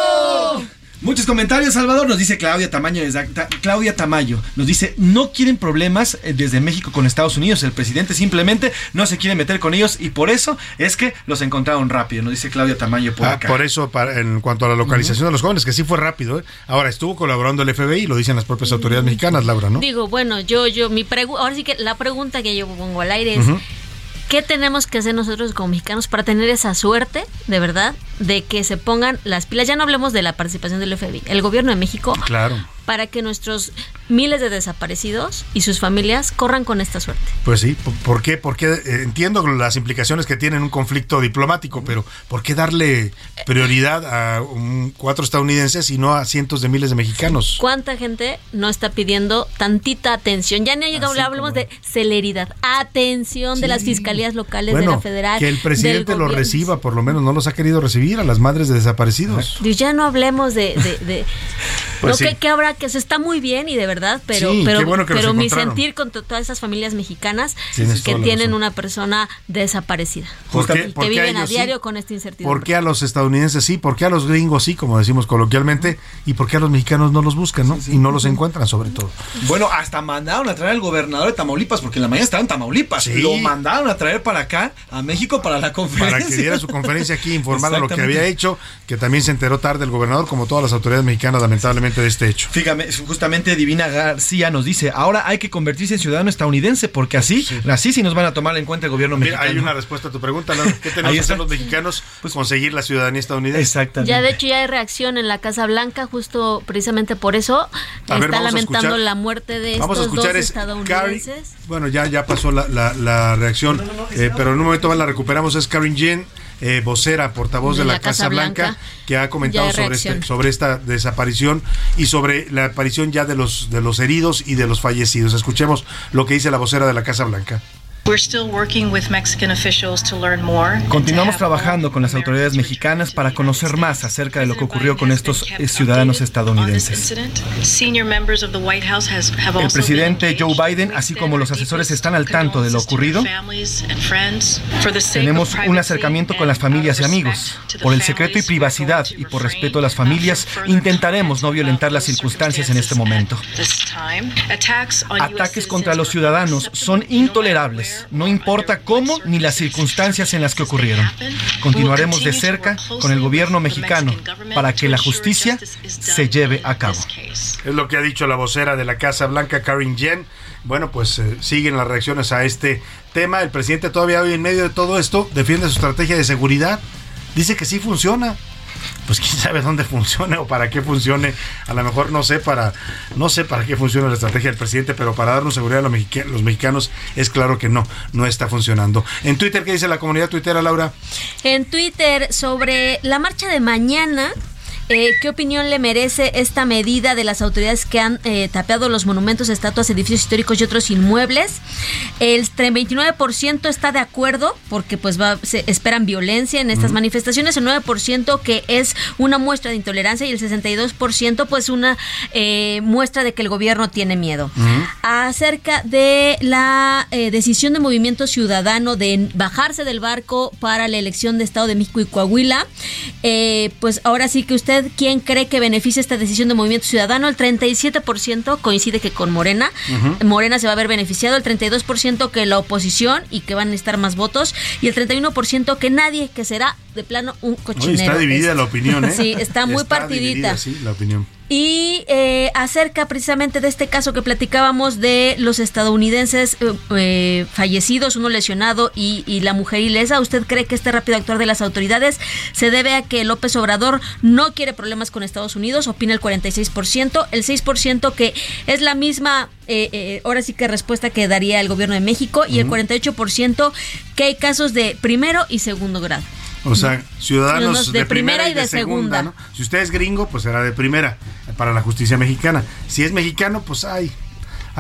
Muchos comentarios, Salvador. Nos dice Claudia Tamayo, desde- Ta- Claudia Tamayo. Nos dice, no quieren problemas eh, desde México con Estados Unidos. El presidente simplemente no se quiere meter con ellos y por eso es que los encontraron rápido. Nos dice Claudia Tamayo por Ah, acá. por eso, para- en cuanto a la localización de los jóvenes, que sí fue rápido. ¿eh? Ahora estuvo colaborando el FBI, lo dicen las propias autoridades mexicanas, Laura, ¿no? Digo, bueno, yo, yo, mi pregunta, ahora sí que la pregunta que yo pongo al aire es. ¿Qué tenemos que hacer nosotros como mexicanos para tener esa suerte, de verdad, de que se pongan las pilas? Ya no hablemos de la participación del FBI, el gobierno de México, Claro. Para que nuestros miles de desaparecidos y sus familias corran con esta suerte. Pues sí, ¿por- ¿por qué? Porque eh, entiendo las implicaciones que tiene un conflicto diplomático, pero ¿por qué darle prioridad a un- cuatro estadounidenses y no a cientos de miles de mexicanos? ¿Cuánta gente no está pidiendo tantita atención? Ya no llegamos, hablamos de celeridad, atención de las fiscalías locales de la Bueno, federal. que el presidente lo reciba, por lo menos no los ha querido recibir a las madres de desaparecidos. Dios, Ya no hablemos de, de- de- Pues que, habrá que se está muy bien y de verdad, pero pero, pero mi sentir con todas esas familias mexicanas que tienen una persona desaparecida. que viven a diario con esta incertidumbre. ¿Por qué a los estadounidenses sí? ¿Por qué a los gringos sí, como decimos coloquialmente? ¿Y por qué a los mexicanos no los buscan, no? y no los encuentran, sobre todo. Bueno, hasta mandaron a traer al gobernador de Tamaulipas, porque en la mañana estaba en Tamaulipas. Lo mandaron a traer para acá, a México, para la conferencia. Para que diera su conferencia aquí, informar lo que había hecho, que también se enteró tarde el gobernador, como todas las autoridades mexicanas, lamentablemente, de este hecho. Fíjame, justamente Divina García nos dice, ahora hay que convertirse en ciudadano estadounidense, porque así, así sí nos van a tomar en cuenta el gobierno mexicano. Hay una respuesta a tu pregunta, ¿no? ¿Qué tenemos que hacer los mexicanos? Pues conseguir la ciudadanía estadounidense. Exactamente. Ya de hecho ya hay reacción en la Casa Blanca, justo precisamente por eso. está lamentando la muerte de estos dos estadounidenses. bueno, ya, ya pasó la, reacción, eh, pero en un momento más la recuperamos. Es Karen Jean eh, vocera, portavoz de, la, Casa, Blanca, que ha comentado sobre, este, sobre esta desaparición y sobre la aparición ya de los, de los heridos y de los fallecidos. Escuchemos lo que dice la vocera de la Casa Blanca. Continuamos trabajando con las autoridades mexicanas para conocer más acerca de lo que ocurrió con estos ciudadanos estadounidenses. El presidente Joe Biden, así como los asesores, están al tanto de lo ocurrido. Tenemos un acercamiento con las familias y amigos. Por el secreto y privacidad y por respeto a las familias, intentaremos no violentar las circunstancias en este momento. Ataques contra los ciudadanos son intolerables no importa cómo ni las circunstancias en las que ocurrieron. Continuaremos de cerca con el gobierno mexicano para que la justicia se lleve a cabo. Es lo que ha dicho la vocera de la Casa Blanca, Karen Jen. Bueno, pues eh, siguen las reacciones a este tema. El presidente todavía hoy en medio de todo esto defiende su estrategia de seguridad. Dice que sí funciona pues quién sabe dónde funcione o para qué funcione. A lo mejor no sé para no sé para qué funciona la estrategia del presidente, pero para darnos seguridad a los, mexicanos, es claro que no, no está funcionando. En Twitter, ¿qué dice la comunidad tuitera, Laura? En Twitter sobre la marcha de mañana eh, ¿Qué opinión le merece esta medida de las autoridades que han eh, tapeado los monumentos, estatuas, edificios históricos y otros inmuebles? El 29% está de acuerdo porque pues va, se esperan violencia en estas manifestaciones, el 9% que es una muestra de intolerancia y el 62% pues una eh, muestra de que el gobierno tiene miedo. Acerca de la decisión de Movimiento Ciudadano de bajarse del barco para la elección de Estado de México y Coahuila, pues ahora sí que usted quién cree que beneficia esta decisión de Movimiento Ciudadano? El 37% coincide que con Morena. Morena se va a ver beneficiado. El 32% que la oposición y que van a estar más votos. Y el 31% que nadie, que será de plano un cochinero. está dividida la opinión, ¿eh? Sí, está muy partidita. sí, la opinión y eh, acerca precisamente de este caso que platicábamos de los estadounidenses eh, eh, fallecidos, uno lesionado y, y, la mujer ilesa. ¿Usted cree que este rápido actuar de las autoridades se debe a que López Obrador no quiere problemas con Estados Unidos? Opina el 46%, el 6% que es la misma, ahora sí que respuesta que daría el gobierno de México y el 48% que hay casos de primero y segundo grado. O sea, ciudadanos de, primera y de, segunda. Si usted es gringo, pues será de primera para la justicia mexicana. Si es mexicano, pues hay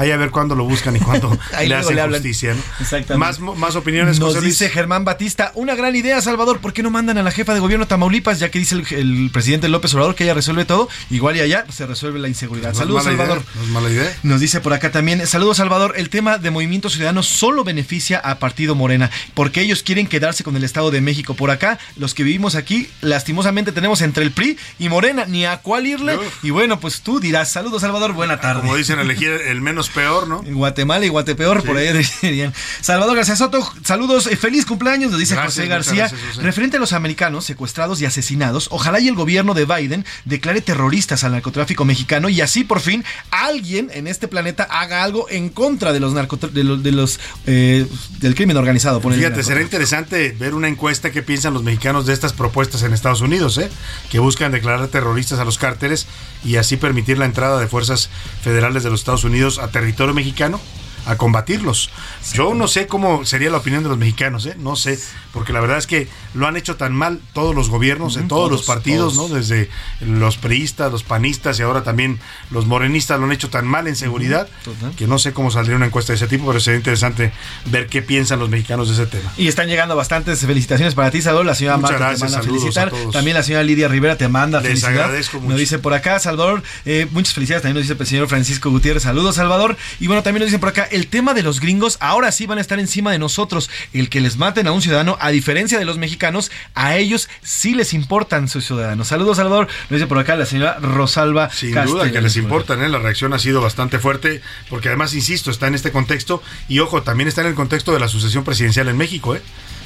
ahí a ver cuándo lo buscan y cuándo le hacen justicia. ¿no? Más, más opiniones. Nos dice Germán Batista, una gran idea, Salvador, ¿por qué no mandan a la jefa de gobierno Tamaulipas, ya que dice el, presidente López Obrador que ella resuelve todo? Igual y allá se resuelve la inseguridad. saludos, Salvador. no es mala idea. Nos dice por acá también, saludos, Salvador, el tema de Movimiento Ciudadano solo beneficia a Partido Morena, porque ellos quieren quedarse con el Estado de México. Por acá, los que vivimos aquí, lastimosamente tenemos entre el PRI y Morena, ni a cuál irle. Y bueno, pues tú dirás, saludos, Salvador, buena tarde. Como dicen, elegir el menos peor, ¿no? En Guatemala y Guatepeor, por ahí dirían. Salvador García Soto, saludos, eh, feliz cumpleaños, nos dice José García. Referente a los americanos secuestrados y asesinados, ojalá y el gobierno de Biden declare terroristas al narcotráfico mexicano y así por fin alguien en este planeta haga algo en contra de los de los, de los eh, del crimen organizado. Fíjate, será interesante ver una encuesta que piensan los mexicanos de estas propuestas en Estados Unidos, ¿eh? que buscan declarar terroristas a los cárteles y así permitir la entrada de fuerzas federales de los Estados Unidos a territorio mexicano a combatirlos. Yo no sé cómo sería la opinión de los mexicanos, ¿eh? no sé, porque la verdad es que lo han hecho tan mal todos los gobiernos, en todos, los partidos, ¿no? Desde los priistas, los panistas y ahora también los morenistas lo han hecho tan mal en seguridad que no sé cómo saldría una encuesta de ese tipo, pero sería interesante ver qué piensan los mexicanos de ese tema. Y están llegando bastantes felicitaciones para ti, Salvador. La señora Muchas Marta gracias, te manda a felicitar. a todos. También la señora Lidia Rivera te manda Les felicidad. agradezco mucho. Nos dice por acá, Salvador, eh, muchas felicidades. También nos dice el señor Francisco Gutiérrez. Saludos, Salvador. Y bueno, también nos dicen por acá, el tema de los gringos ahora sí van a estar encima de nosotros. El que les maten a un ciudadano, a diferencia de los mexicanos, a ellos sí les importan sus ciudadanos. Saludos, Salvador. Nos dice por acá la señora Rosalba Sin duda que les importan, ¿eh? la reacción ha sido bastante fuerte, porque además, insisto, está en este contexto y ojo, también está en el contexto de la sucesión presidencial en México, ¿eh?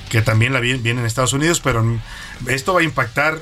que también la vi- viene en Estados Unidos, pero esto va a impactar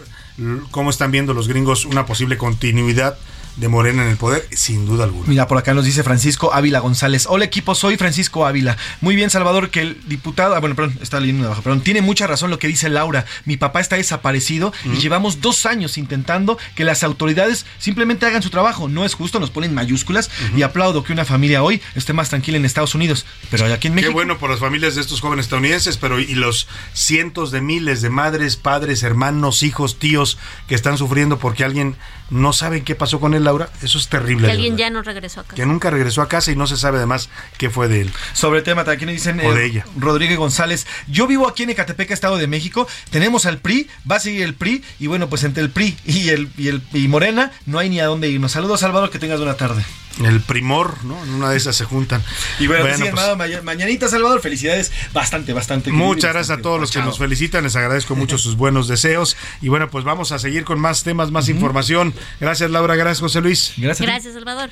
cómo están viendo los gringos una posible continuidad de Morena en el poder, sin duda alguna. Mira, por acá nos dice Francisco Ávila González. Hola equipo, soy Francisco Ávila. Muy bien, Salvador, que el diputado, ah, bueno, perdón, está leyendo de abajo, perdón, tiene mucha razón lo que dice Laura. Mi papá está desaparecido y llevamos dos años intentando que las autoridades simplemente hagan su trabajo. No es justo, nos ponen mayúsculas y aplaudo que una familia hoy esté más tranquila en Estados Unidos. Pero aquí en México... Qué bueno por las familias de estos jóvenes estadounidenses, pero y los cientos de miles de madres, padres, hermanos, hijos, tíos que están sufriendo porque alguien no sabe qué pasó con él, Laura. Eso es terrible. Que alguien ya no regresó a casa. Que nunca regresó a casa y no se sabe además qué fue de él. Sobre el tema, nos dicen O eh, de ella. Rodríguez González. Yo vivo aquí en Ecatepec, Estado de México. Tenemos al PRI, va a seguir el PRI. Y bueno, pues entre el PRI y el, y el y Morena no hay ni a dónde irnos. Saludos, Salvador, que tengas buena tarde. El primor, ¿no? En una de esas se juntan. Y bueno, Bueno, sí, pues, maña- mañanita, Salvador. Felicidades. Bastante, bastante. Muchas gracias a todos los que Chao. nos felicitan, les agradezco mucho sus buenos deseos y bueno, pues vamos a seguir con más temas, más información. Gracias Laura, gracias José Luis. Gracias, Salvador.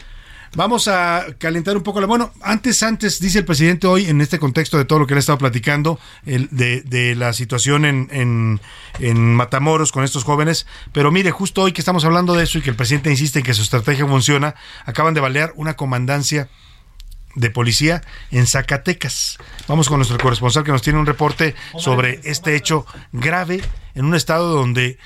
Vamos a calentar un poco la... Bueno, antes, antes, dice el presidente hoy, en este contexto de todo lo que le he estado platicando, el, de, de la situación en, en, en Matamoros con estos jóvenes, pero mire, justo hoy que estamos hablando de eso y que el presidente insiste en que su estrategia funciona, acaban de balear una comandancia de policía en Zacatecas. Vamos con nuestro corresponsal que nos tiene un reporte sobre este hecho grave en un estado donde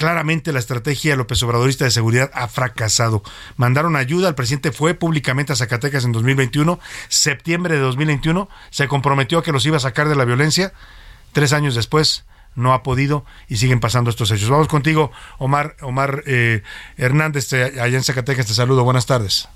claramente la estrategia López Obradorista de seguridad ha fracasado. Mandaron ayuda, el presidente fue públicamente a Zacatecas en 2021, septiembre de 2021, se comprometió a que los iba a sacar de la violencia. Tres años después no ha podido y siguen pasando estos hechos. Vamos contigo, Omar, Omar eh, Hernández, allá en Zacatecas, te saludo, buenas tardes.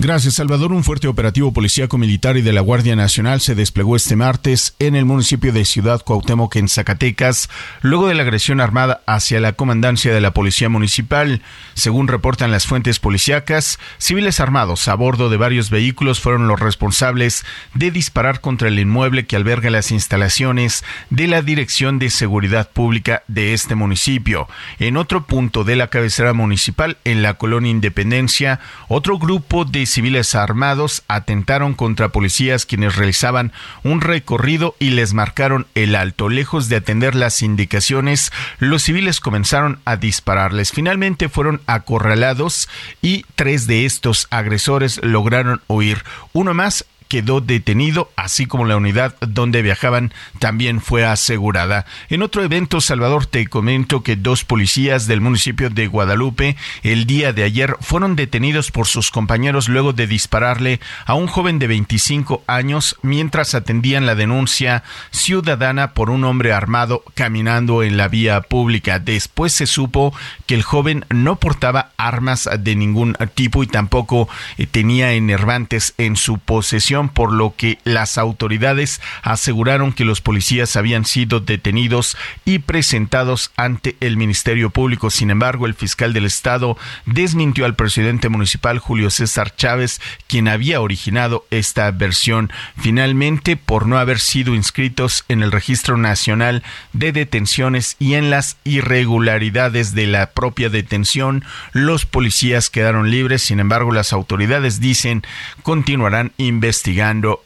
Gracias, Salvador. Un fuerte operativo policíaco militar y de la Guardia Nacional se desplegó este martes en el municipio de Ciudad Cuauhtémoc, en Zacatecas, luego de la agresión armada hacia la comandancia de la Policía Municipal. Según reportan las fuentes policíacas, civiles armados a bordo de varios vehículos fueron los responsables de disparar contra el inmueble que alberga las instalaciones de la Dirección de Seguridad Pública de este municipio. En otro punto de la cabecera municipal, en la colonia Independencia, otro grupo de civiles armados atentaron contra policías quienes realizaban un recorrido y les marcaron el alto. Lejos de atender las indicaciones, los civiles comenzaron a dispararles. Finalmente fueron acorralados y tres de estos agresores lograron huir. Uno más quedó detenido, así como la unidad donde viajaban también fue asegurada. En otro evento, Salvador, te comento que dos policías del municipio de Guadalupe el día de ayer fueron detenidos por sus compañeros luego de dispararle a un joven de 25 años mientras atendían la denuncia ciudadana por un hombre armado caminando en la vía pública. Después se supo que el joven no portaba armas de ningún tipo y tampoco eh, tenía enervantes en su posesión por lo que las autoridades aseguraron que los policías habían sido detenidos y presentados ante el Ministerio Público. Sin embargo, el fiscal del Estado desmintió al presidente municipal Julio César Chávez, quien había originado esta versión. Finalmente, por no haber sido inscritos en el Registro Nacional de Detenciones y en las irregularidades de la propia detención, los policías quedaron libres. Sin embargo, las autoridades dicen continuarán investigando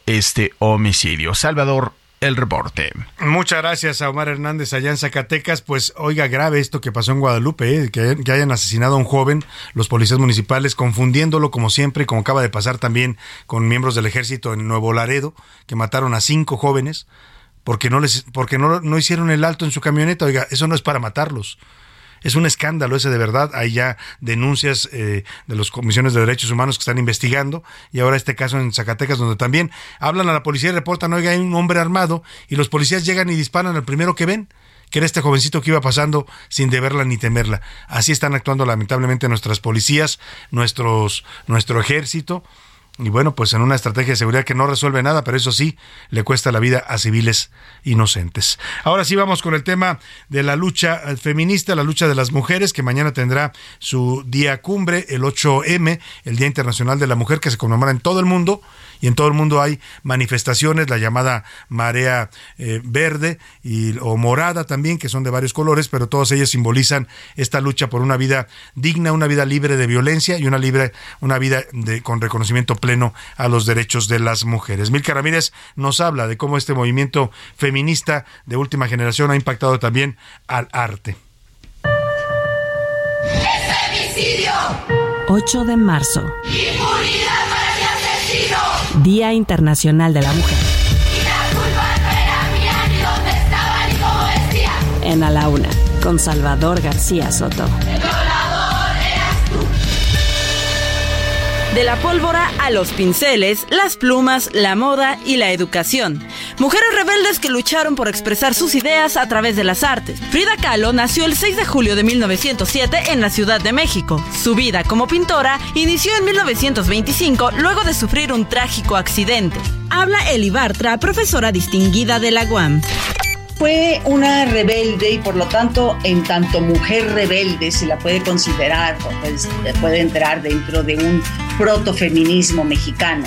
este homicidio. Salvador, el reporte. Muchas gracias a Omar Hernández allá en Zacatecas. Pues oiga, grave esto que pasó en Guadalupe, ¿eh? que, que hayan asesinado a un joven, los policías municipales, confundiéndolo como siempre, como acaba de pasar también con miembros del ejército en Nuevo Laredo, que mataron a cinco jóvenes porque no les, porque no, no hicieron el alto en su camioneta. Oiga, eso no es para matarlos. Es un escándalo ese de verdad. Hay ya denuncias eh, de las comisiones de derechos humanos que están investigando y ahora este caso en Zacatecas donde también hablan a la policía y reportan, oiga, hay un hombre armado y los policías llegan y disparan al primero que ven que era este jovencito que iba pasando sin deberla ni temerla. Así están actuando lamentablemente nuestras policías, nuestros, nuestro ejército. Y bueno, pues en una estrategia de seguridad que no resuelve nada, pero eso sí, le cuesta la vida a civiles inocentes. Ahora sí vamos con el tema de la lucha feminista, la lucha de las mujeres, que mañana tendrá su día cumbre, el 8M, el Día Internacional de la Mujer, que se conmemora en todo el mundo y en todo el mundo hay manifestaciones, la llamada marea eh, verde y, o morada también, que son de varios colores, pero todas ellas simbolizan esta lucha por una vida digna, una vida libre de violencia y una, libre, una vida de, con reconocimiento pleno a los derechos de las mujeres. Milka Ramírez nos habla de cómo este movimiento feminista de última generación ha impactado también al arte. 8 de marzo. Día Internacional de la Mujer. En A la Una, con Salvador García Soto. De la pólvora a los pinceles, las plumas, la moda y la educación. Mujeres rebeldes que lucharon por expresar sus ideas a través de las artes. Frida Kahlo nació el 6 de julio de 1907 en la Ciudad de México. Su vida como pintora inició en 1925 luego de sufrir un trágico accidente. Habla Eli Bartra, profesora distinguida de la UAM fue una rebelde y por lo tanto, en tanto mujer rebelde se la puede considerar, pues, puede entrar dentro de un protofeminismo mexicano.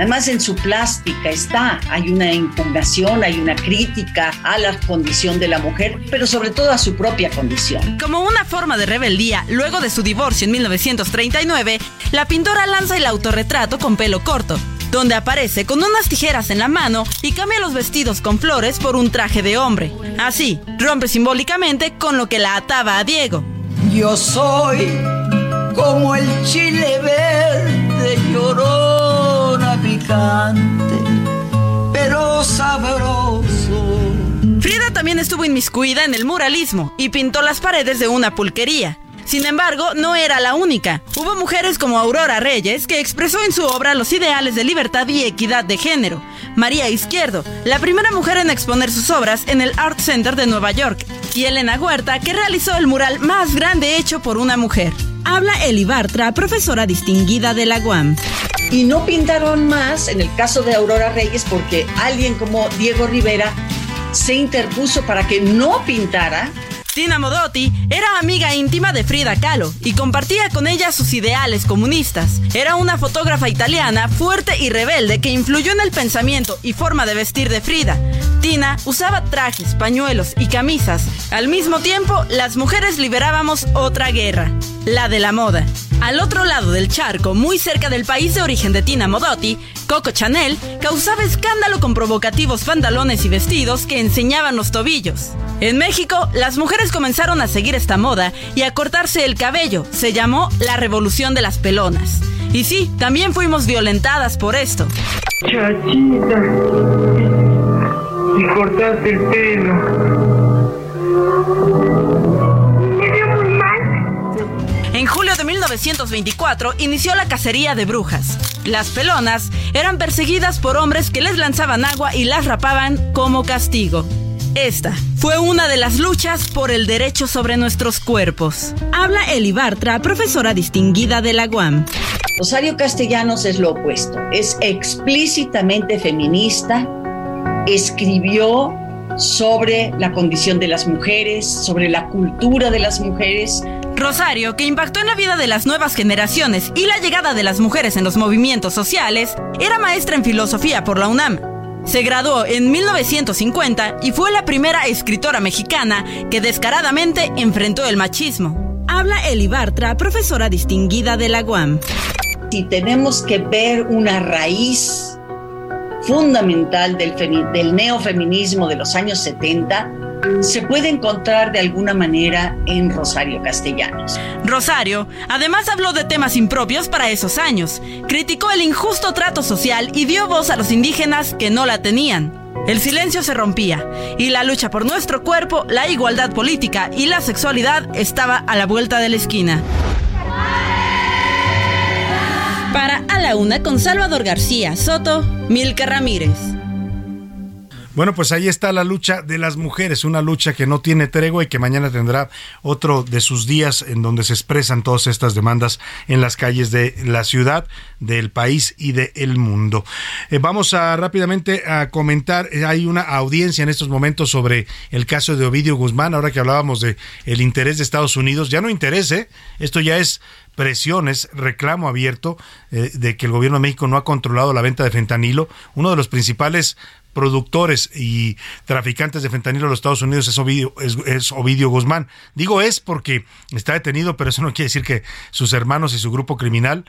Además, en su plástica está, hay una impugnación, hay una crítica a la condición de la mujer, pero sobre todo a su propia condición. Como una forma de rebeldía, luego de su divorcio en 1939, la pintora lanza el autorretrato con pelo corto, donde aparece con unas tijeras en la mano y cambia los vestidos con flores por un traje de hombre. Así, rompe simbólicamente con lo que la ataba a Diego. Yo soy como el chile verde llorona picante, pero sabroso. Frida también estuvo inmiscuida en el muralismo y pintó las paredes de una pulquería. Sin embargo, no era la única. Hubo mujeres como Aurora Reyes, que expresó en su obra los ideales de libertad y equidad de género. María Izquierdo, la primera mujer en exponer sus obras en el Art Center de Nueva York. Y Elena Huerta, que realizó el mural más grande hecho por una mujer. Habla Eli Bartra, profesora distinguida de la UAM. Y no pintaron más, en el caso de Aurora Reyes, porque alguien como Diego Rivera se interpuso para que no pintara Tina Modotti era amiga íntima de Frida Kahlo y compartía con ella sus ideales comunistas. Era una fotógrafa italiana fuerte y rebelde que influyó en el pensamiento y forma de vestir de Frida. Tina usaba trajes, pañuelos y camisas. Al mismo tiempo, las mujeres liberábamos otra guerra, la de la moda. Al otro lado del charco, muy cerca del país de origen de Tina Modotti, Coco Chanel causaba escándalo con provocativos pantalones y vestidos que enseñaban los tobillos. En México, las mujeres comenzaron a seguir esta moda y a cortarse el cabello. Se llamó la revolución de las pelonas. Y sí, también fuimos violentadas por esto. Chachita, y cortaste el pelo. 1924 inició la cacería de brujas. Las pelonas eran perseguidas por hombres que les lanzaban agua y las rapaban como castigo. Esta fue una de las luchas por el derecho sobre nuestros cuerpos. Habla Eli Bartra, profesora distinguida de la UAM. Rosario Castellanos es lo opuesto. Es explícitamente feminista. Escribió sobre la condición de las mujeres, sobre la cultura de las mujeres. Rosario, que impactó en la vida de las nuevas generaciones y la llegada de las mujeres en los movimientos sociales, era maestra en filosofía por la UNAM. Se graduó en 1950 y fue la primera escritora mexicana que descaradamente enfrentó el machismo. Habla Eli Bartra, profesora distinguida de la UAM. Si tenemos que ver una raíz fundamental del, del neofeminismo de los años 70, se puede encontrar de alguna manera en Rosario Castellanos. Rosario además habló de temas impropios para esos años, criticó el injusto trato social y dio voz a los indígenas que no la tenían. El silencio se rompía y la lucha por nuestro cuerpo, la igualdad política y la sexualidad estaba a la vuelta de la esquina. Para A la Una con Salvador García Soto, Milka Ramírez. Bueno, pues ahí está la lucha de las mujeres, una lucha que no tiene tregua y que mañana tendrá otro de sus días en donde se expresan todas estas demandas en las calles de la ciudad, del país y del mundo. Eh, vamos a rápidamente a comentar, eh, hay una audiencia en estos momentos sobre el caso de Ovidio Guzmán, ahora que hablábamos de el interés de Estados Unidos, ya no interese, esto ya es presiones, reclamo abierto eh, de que el gobierno de México no ha controlado la venta de fentanilo, uno de los principales productores y traficantes de fentanilo en los Estados Unidos es Ovidio, es, Ovidio Guzmán. Digo es porque está detenido, pero eso no quiere decir que sus hermanos y su grupo criminal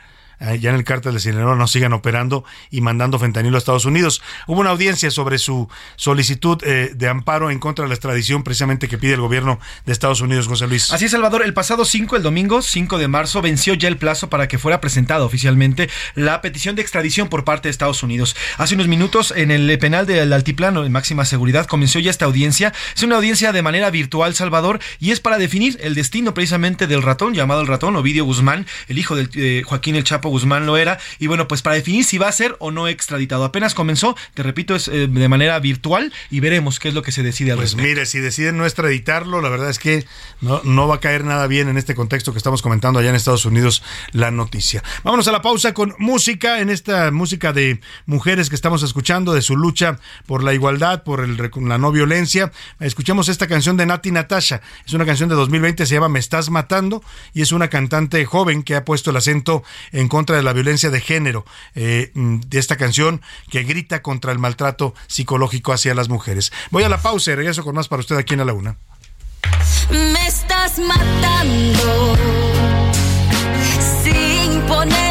ya en el cártel de Sinaloa no sigan operando y mandando fentanilo a Estados Unidos. Hubo una audiencia sobre su solicitud eh, de amparo en contra de la extradición precisamente que pide el gobierno de Estados Unidos, José Luis. Así es, Salvador. El pasado 5, el domingo 5 de marzo, venció ya el plazo para que fuera presentada oficialmente la petición de extradición por parte de Estados Unidos. Hace unos minutos en el penal del Altiplano de máxima seguridad comenzó ya esta audiencia. Es una audiencia de manera virtual, Salvador, y es para definir el destino precisamente del ratón, llamado el ratón, Ovidio Guzmán, el hijo de eh, Joaquín El Chapo Guzmán lo era. Y bueno, pues para definir si va a ser o no extraditado. Apenas comenzó, te repito, es eh, de manera virtual y veremos qué es lo que se decide al pues mire, si deciden no extraditarlo, la verdad es que no, no va a caer nada bien en este contexto que estamos comentando allá en Estados Unidos la noticia. Vámonos a la pausa con música, en esta música de mujeres que estamos escuchando, de su lucha por la igualdad, por el, la no violencia. Escuchamos esta canción de Nati Natasha. Es una canción de 2020, se llama Me Estás Matando y es una cantante joven que ha puesto el acento en contra de la violencia de género eh, de esta canción que grita contra el maltrato psicológico hacia las mujeres. Voy a la pausa y regreso con más para usted aquí en la una. Me estás matando sin ponerme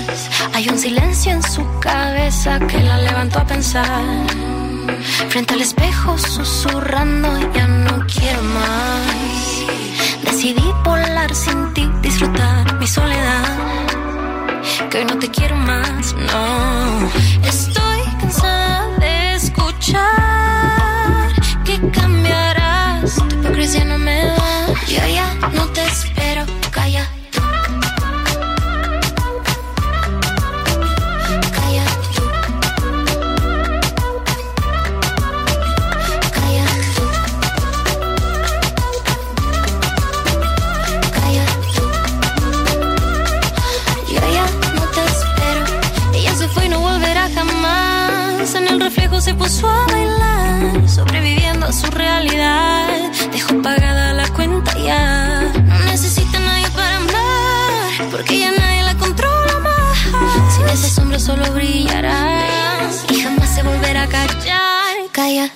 Hay un silencio en su cabeza que la levantó a pensar. Frente al espejo susurrando, ya no quiero más. Decidí volar sin ti, disfrutar mi soledad. Que hoy no te quiero más, no. Estoy cansada de escuchar que cambiarás. Tu hipocresía no me da. Yo ya no te espero, sobreviviendo a su realidad. Dejó pagada la cuenta ya. No necesita nadie para amar, porque ya nadie la controla más. Sin esa sombra solo brillarás y jamás se volverá a callar. Calla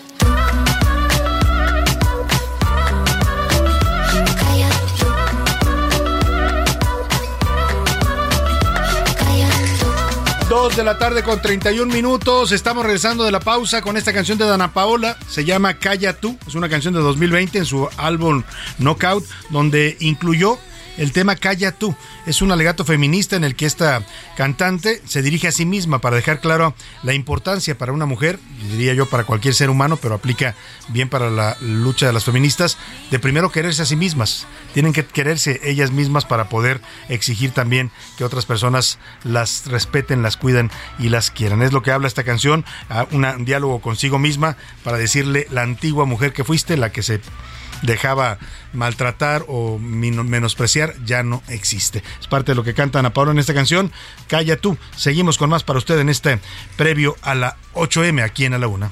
de la tarde con 31 minutos. Estamos regresando de la pausa con esta canción de Dana Paola. Se llama Calla tú. Es una canción de 2020 en su álbum Knockout, donde incluyó el tema Calla tú. Es un alegato feminista en el que esta cantante se dirige a sí misma para dejar claro la importancia para una mujer, diría yo para cualquier ser humano, pero aplica bien para la lucha de las feministas, de primero quererse a sí mismas. Tienen que quererse ellas mismas para poder exigir también que otras personas las respeten, las cuiden y las quieran. Es lo que habla esta canción, un diálogo consigo misma para decirle la antigua mujer que fuiste, la que se dejaba maltratar o menospreciar ya no existe. Es parte de lo que canta Ana Paula en esta canción. Calla tú. Seguimos con más para usted en este previo a la 8M aquí en A la Una.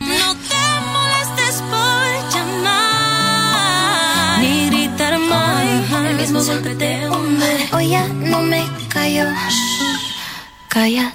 No te molestes por llamar ni gritar más. El mismo golpe te hunde. Hoy ya no me callo. Calla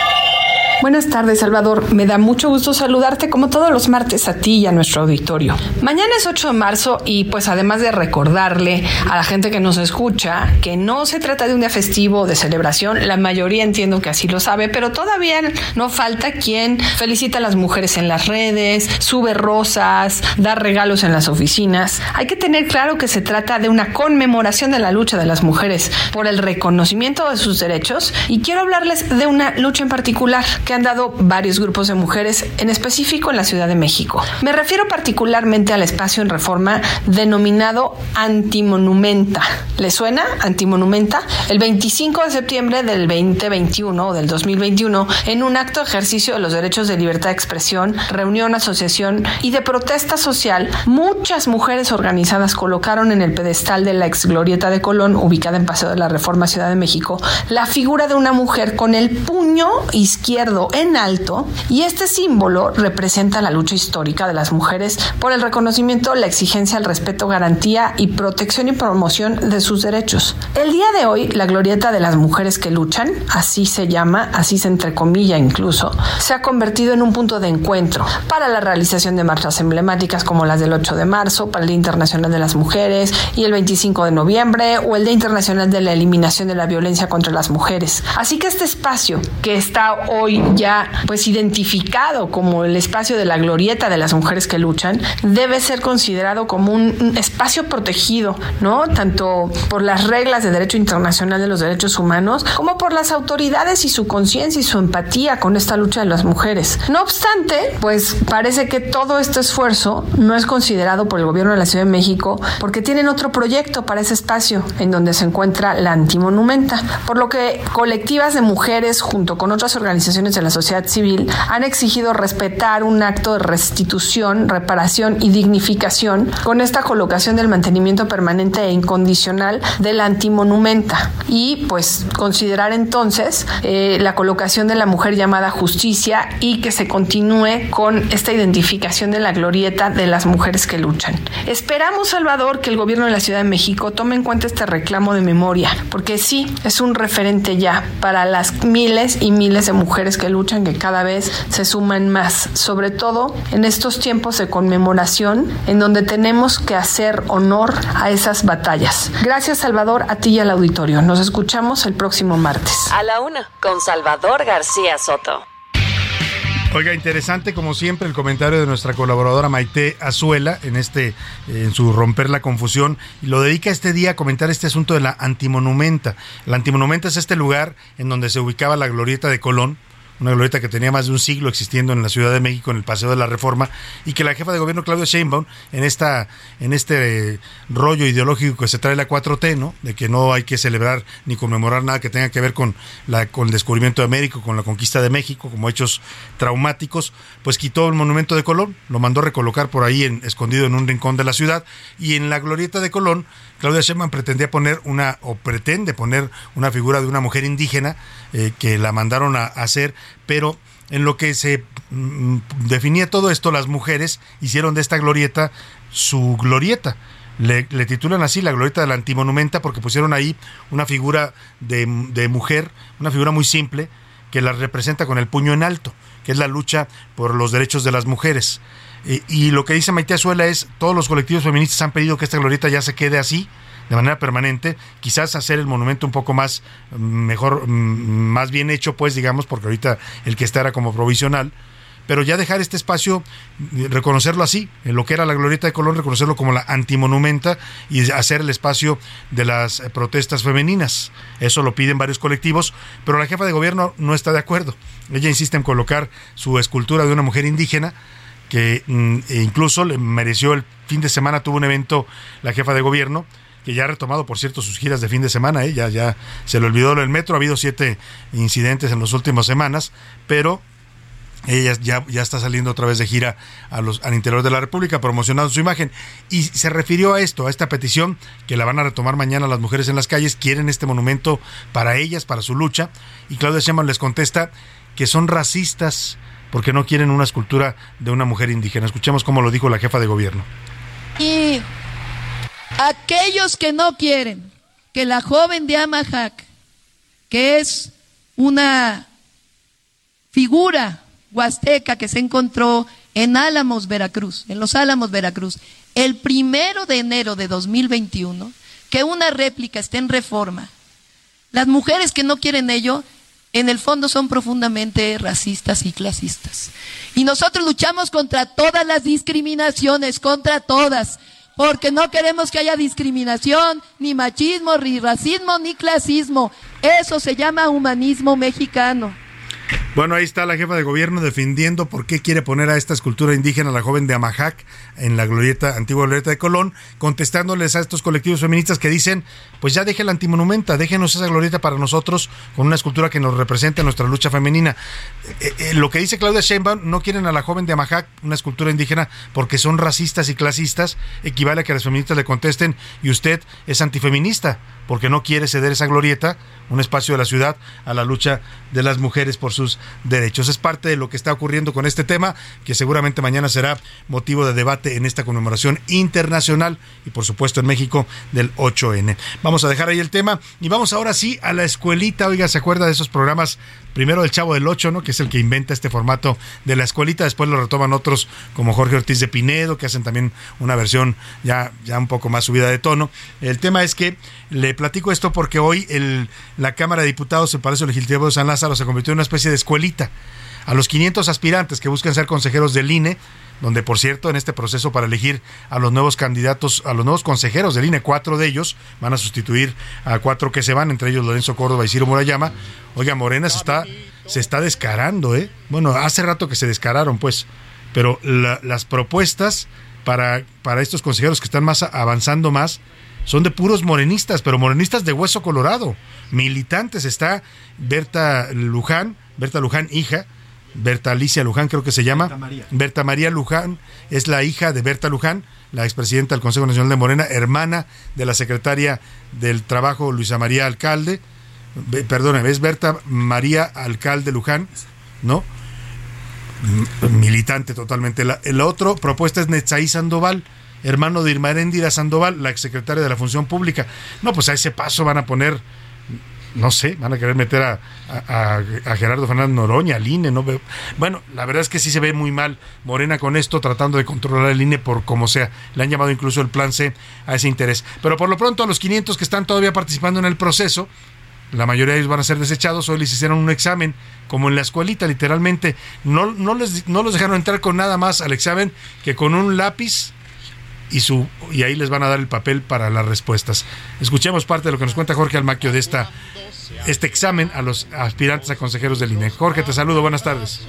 Buenas tardes, Salvador. Me da mucho gusto saludarte como todos los martes a ti y a nuestro auditorio. Mañana es 8 de marzo y pues además de recordarle a la gente que nos escucha que no se trata de un día festivo de celebración, la mayoría entiendo que así lo sabe, pero todavía no falta quien felicita a las mujeres en las redes, sube rosas, da regalos en las oficinas. Hay que tener claro que se trata de una conmemoración de la lucha de las mujeres por el reconocimiento de sus derechos y quiero hablarles de una lucha en particular han dado varios grupos de mujeres, en específico en la Ciudad de México. Me refiero particularmente al espacio en reforma denominado Antimonumenta. ¿Le suena? Antimonumenta. El 25 de septiembre del 2021 o del 2021, en un acto de ejercicio de los derechos de libertad de expresión, reunión, asociación y de protesta social, muchas mujeres organizadas colocaron en el pedestal de la ex glorieta de Colón, ubicada en Paseo de la Reforma Ciudad de México, la figura de una mujer con el puño izquierdo en alto y este símbolo representa la lucha histórica de las mujeres por el reconocimiento, la exigencia, el respeto, garantía y protección y promoción de sus derechos. El día de hoy, la glorieta de las mujeres que luchan, así se llama, así se entrecomilla incluso, se ha convertido en un punto de encuentro para la realización de marchas emblemáticas como las del 8 de marzo, para el Día Internacional de las Mujeres y el 25 de noviembre o el Día Internacional de la Eliminación de la Violencia contra las Mujeres. Así que este espacio que está hoy ya pues identificado como el espacio de la glorieta de las mujeres que luchan, debe ser considerado como un, espacio protegido, ¿no? Tanto por las reglas de derecho internacional de los derechos humanos, como por las autoridades y su conciencia y su empatía con esta lucha de las mujeres. No obstante, pues parece que todo este esfuerzo no es considerado por el gobierno de la Ciudad de México porque tienen otro proyecto para ese espacio en donde se encuentra la antimonumenta, por lo que colectivas de mujeres junto con otras organizaciones la sociedad civil han exigido respetar un acto de restitución, reparación y dignificación con esta colocación del mantenimiento permanente e incondicional de la antimonumenta y pues considerar entonces eh, la colocación de la mujer llamada justicia y que se continúe con esta identificación de la glorieta de las mujeres que luchan. Esperamos, Salvador, que el gobierno de la Ciudad de México tome en cuenta este reclamo de memoria, porque sí, es un referente ya para las miles y miles de mujeres que luchan, que cada vez se suman más, sobre todo en estos tiempos de conmemoración en donde tenemos que hacer honor a esas batallas. Gracias Salvador, a ti y al auditorio. Nos escuchamos el próximo martes. A la una, con Salvador García Soto. Oiga, interesante como siempre el comentario de nuestra colaboradora Maite Azuela en este en su romper la confusión y lo dedica este día a comentar este asunto de la antimonumenta. La antimonumenta es este lugar en donde se ubicaba la glorieta de Colón, una glorieta que tenía más de un siglo existiendo en la Ciudad de México en el Paseo de la Reforma y que la jefa de gobierno Claudia Sheinbaum en esta en este rollo ideológico que se trae la 4T, ¿no? De que no hay que celebrar ni conmemorar nada que tenga que ver con la con el descubrimiento de América, con la conquista de México como hechos traumáticos, pues quitó el monumento de Colón, lo mandó recolocar por ahí en, escondido en un rincón de la ciudad y en la glorieta de Colón Claudia Sheinbaum pretendía poner una, o pretende poner una figura de una mujer indígena eh, que la mandaron a, hacer, pero en lo que se mm, definía todo esto, las mujeres hicieron de esta glorieta su glorieta. Le, titulan así la glorieta de la antimonumenta porque pusieron ahí una figura de, mujer, una figura muy simple que la representa con el puño en alto, que es la lucha por los derechos de las mujeres. Y, y lo que dice Maite Azuela es, todos los colectivos feministas han pedido que esta glorieta ya se quede así, de manera permanente, quizás hacer el monumento un poco más, mejor, más bien hecho, pues digamos, porque ahorita el que está era como provisional, pero ya dejar este espacio, reconocerlo así, en lo que era la glorieta de Colón, reconocerlo como la antimonumenta y hacer el espacio de las protestas femeninas. Eso lo piden varios colectivos, pero la jefa de gobierno no está de acuerdo. Ella insiste en colocar su escultura de una mujer indígena que incluso le mereció el fin de semana, tuvo un evento la jefa de gobierno, que ya ha retomado, por cierto, sus giras de fin de semana, ¿eh? ya, ya se le olvidó el metro, ha habido siete incidentes en las últimas semanas, pero ella ya, ya está saliendo otra vez de gira a los, al interior de la República promocionando su imagen y se refirió a esto, a esta petición que la van a retomar mañana las mujeres en las calles, quieren este monumento para ellas, para su lucha y Claudia Sheinbaum les contesta que son racistas porque no quieren una escultura de una mujer indígena. Escuchemos cómo lo dijo la jefa de gobierno. Y aquellos que no quieren que la joven de Amajac, que es una figura huasteca que se encontró en Álamos, Veracruz, en los Álamos, Veracruz, el primero de enero de 2021, que una réplica esté en reforma. Las mujeres que no quieren ello, en el fondo son profundamente racistas y clasistas. Y nosotros luchamos contra todas las discriminaciones, contra todas, porque no queremos que haya discriminación, ni machismo, ni racismo, ni clasismo. Eso se llama humanismo mexicano. Bueno, ahí está la jefa de gobierno defendiendo por qué quiere poner a esta escultura indígena, la joven de Amajac, en la glorieta, antigua glorieta de Colón, contestándoles a estos colectivos feministas que dicen, pues ya deje la antimonumenta, déjenos esa glorieta para nosotros con una escultura que nos represente nuestra lucha femenina. Eh, eh, lo que dice Claudia Sheinbaum, no quieren a la joven de Amajac, una escultura indígena, porque son racistas y clasistas, equivale a que las feministas le contesten, y usted es antifeminista, porque no quiere ceder esa glorieta, un espacio de la ciudad, a la lucha de las mujeres por sus derechos. Es parte de lo que está ocurriendo con este tema, que seguramente mañana será motivo de debate en esta conmemoración internacional y por supuesto en México del 8N. Vamos a dejar ahí el tema y vamos ahora sí a la escuelita. Oiga, ¿se acuerda de esos programas? Primero el Chavo del 8, ¿no? Que es el que inventa este formato de la escuelita. Después lo retoman otros como Jorge Ortiz de Pinedo, que hacen también una versión ya, ya un poco más subida de tono. El tema es que le platico esto porque hoy el, la Cámara de Diputados, el Palacio Legislativo de San Lázaro, se convirtió en una especie de escuelita. A los 500 aspirantes que buscan ser consejeros del INE, donde por cierto en este proceso para elegir a los nuevos candidatos, a los nuevos consejeros del INE, cuatro de ellos van a sustituir a cuatro que se van, entre ellos Lorenzo Córdoba y Ciro Murayama. Oiga, Morena se está, se está descarando, ¿eh? Bueno, hace rato que se descararon, pues, pero la, las propuestas para, para estos consejeros que están más avanzando más son de puros morenistas, pero morenistas de hueso colorado, militantes. Está Berta Luján, Berta Luján, hija, Berta Alicia Luján creo que se llama. Berta María. Berta María Luján es la hija de Berta Luján, la expresidenta del Consejo Nacional de Morena, hermana de la secretaria del Trabajo Luisa María Alcalde. Be- Perdóname, es Berta María Alcalde Luján, ¿no? M- Militante totalmente. La, el otro propuesta es Netzaí Sandoval, hermano de Irma Heréndira Sandoval, la exsecretaria de la Función Pública. No, pues a ese paso van a poner no sé, van a querer meter a, a- Gerardo Fernández Noroña, al INE, no. Bueno, la verdad es que sí se ve muy mal Morena con esto, tratando de controlar el INE por como sea. Le han llamado incluso el plan C a ese interés. Pero por lo pronto, a los 500 que están todavía participando en el proceso, la mayoría de ellos van a ser desechados. Hoy les hicieron un examen, como en la escuelita, literalmente. No, no, les, no los dejaron entrar con nada más al examen que con un lápiz y su y ahí les van a dar el papel para las respuestas. Escuchemos parte de lo que nos cuenta Jorge Almaquio de esta este examen a los aspirantes a consejeros del INE. Jorge, te saludo, buenas tardes.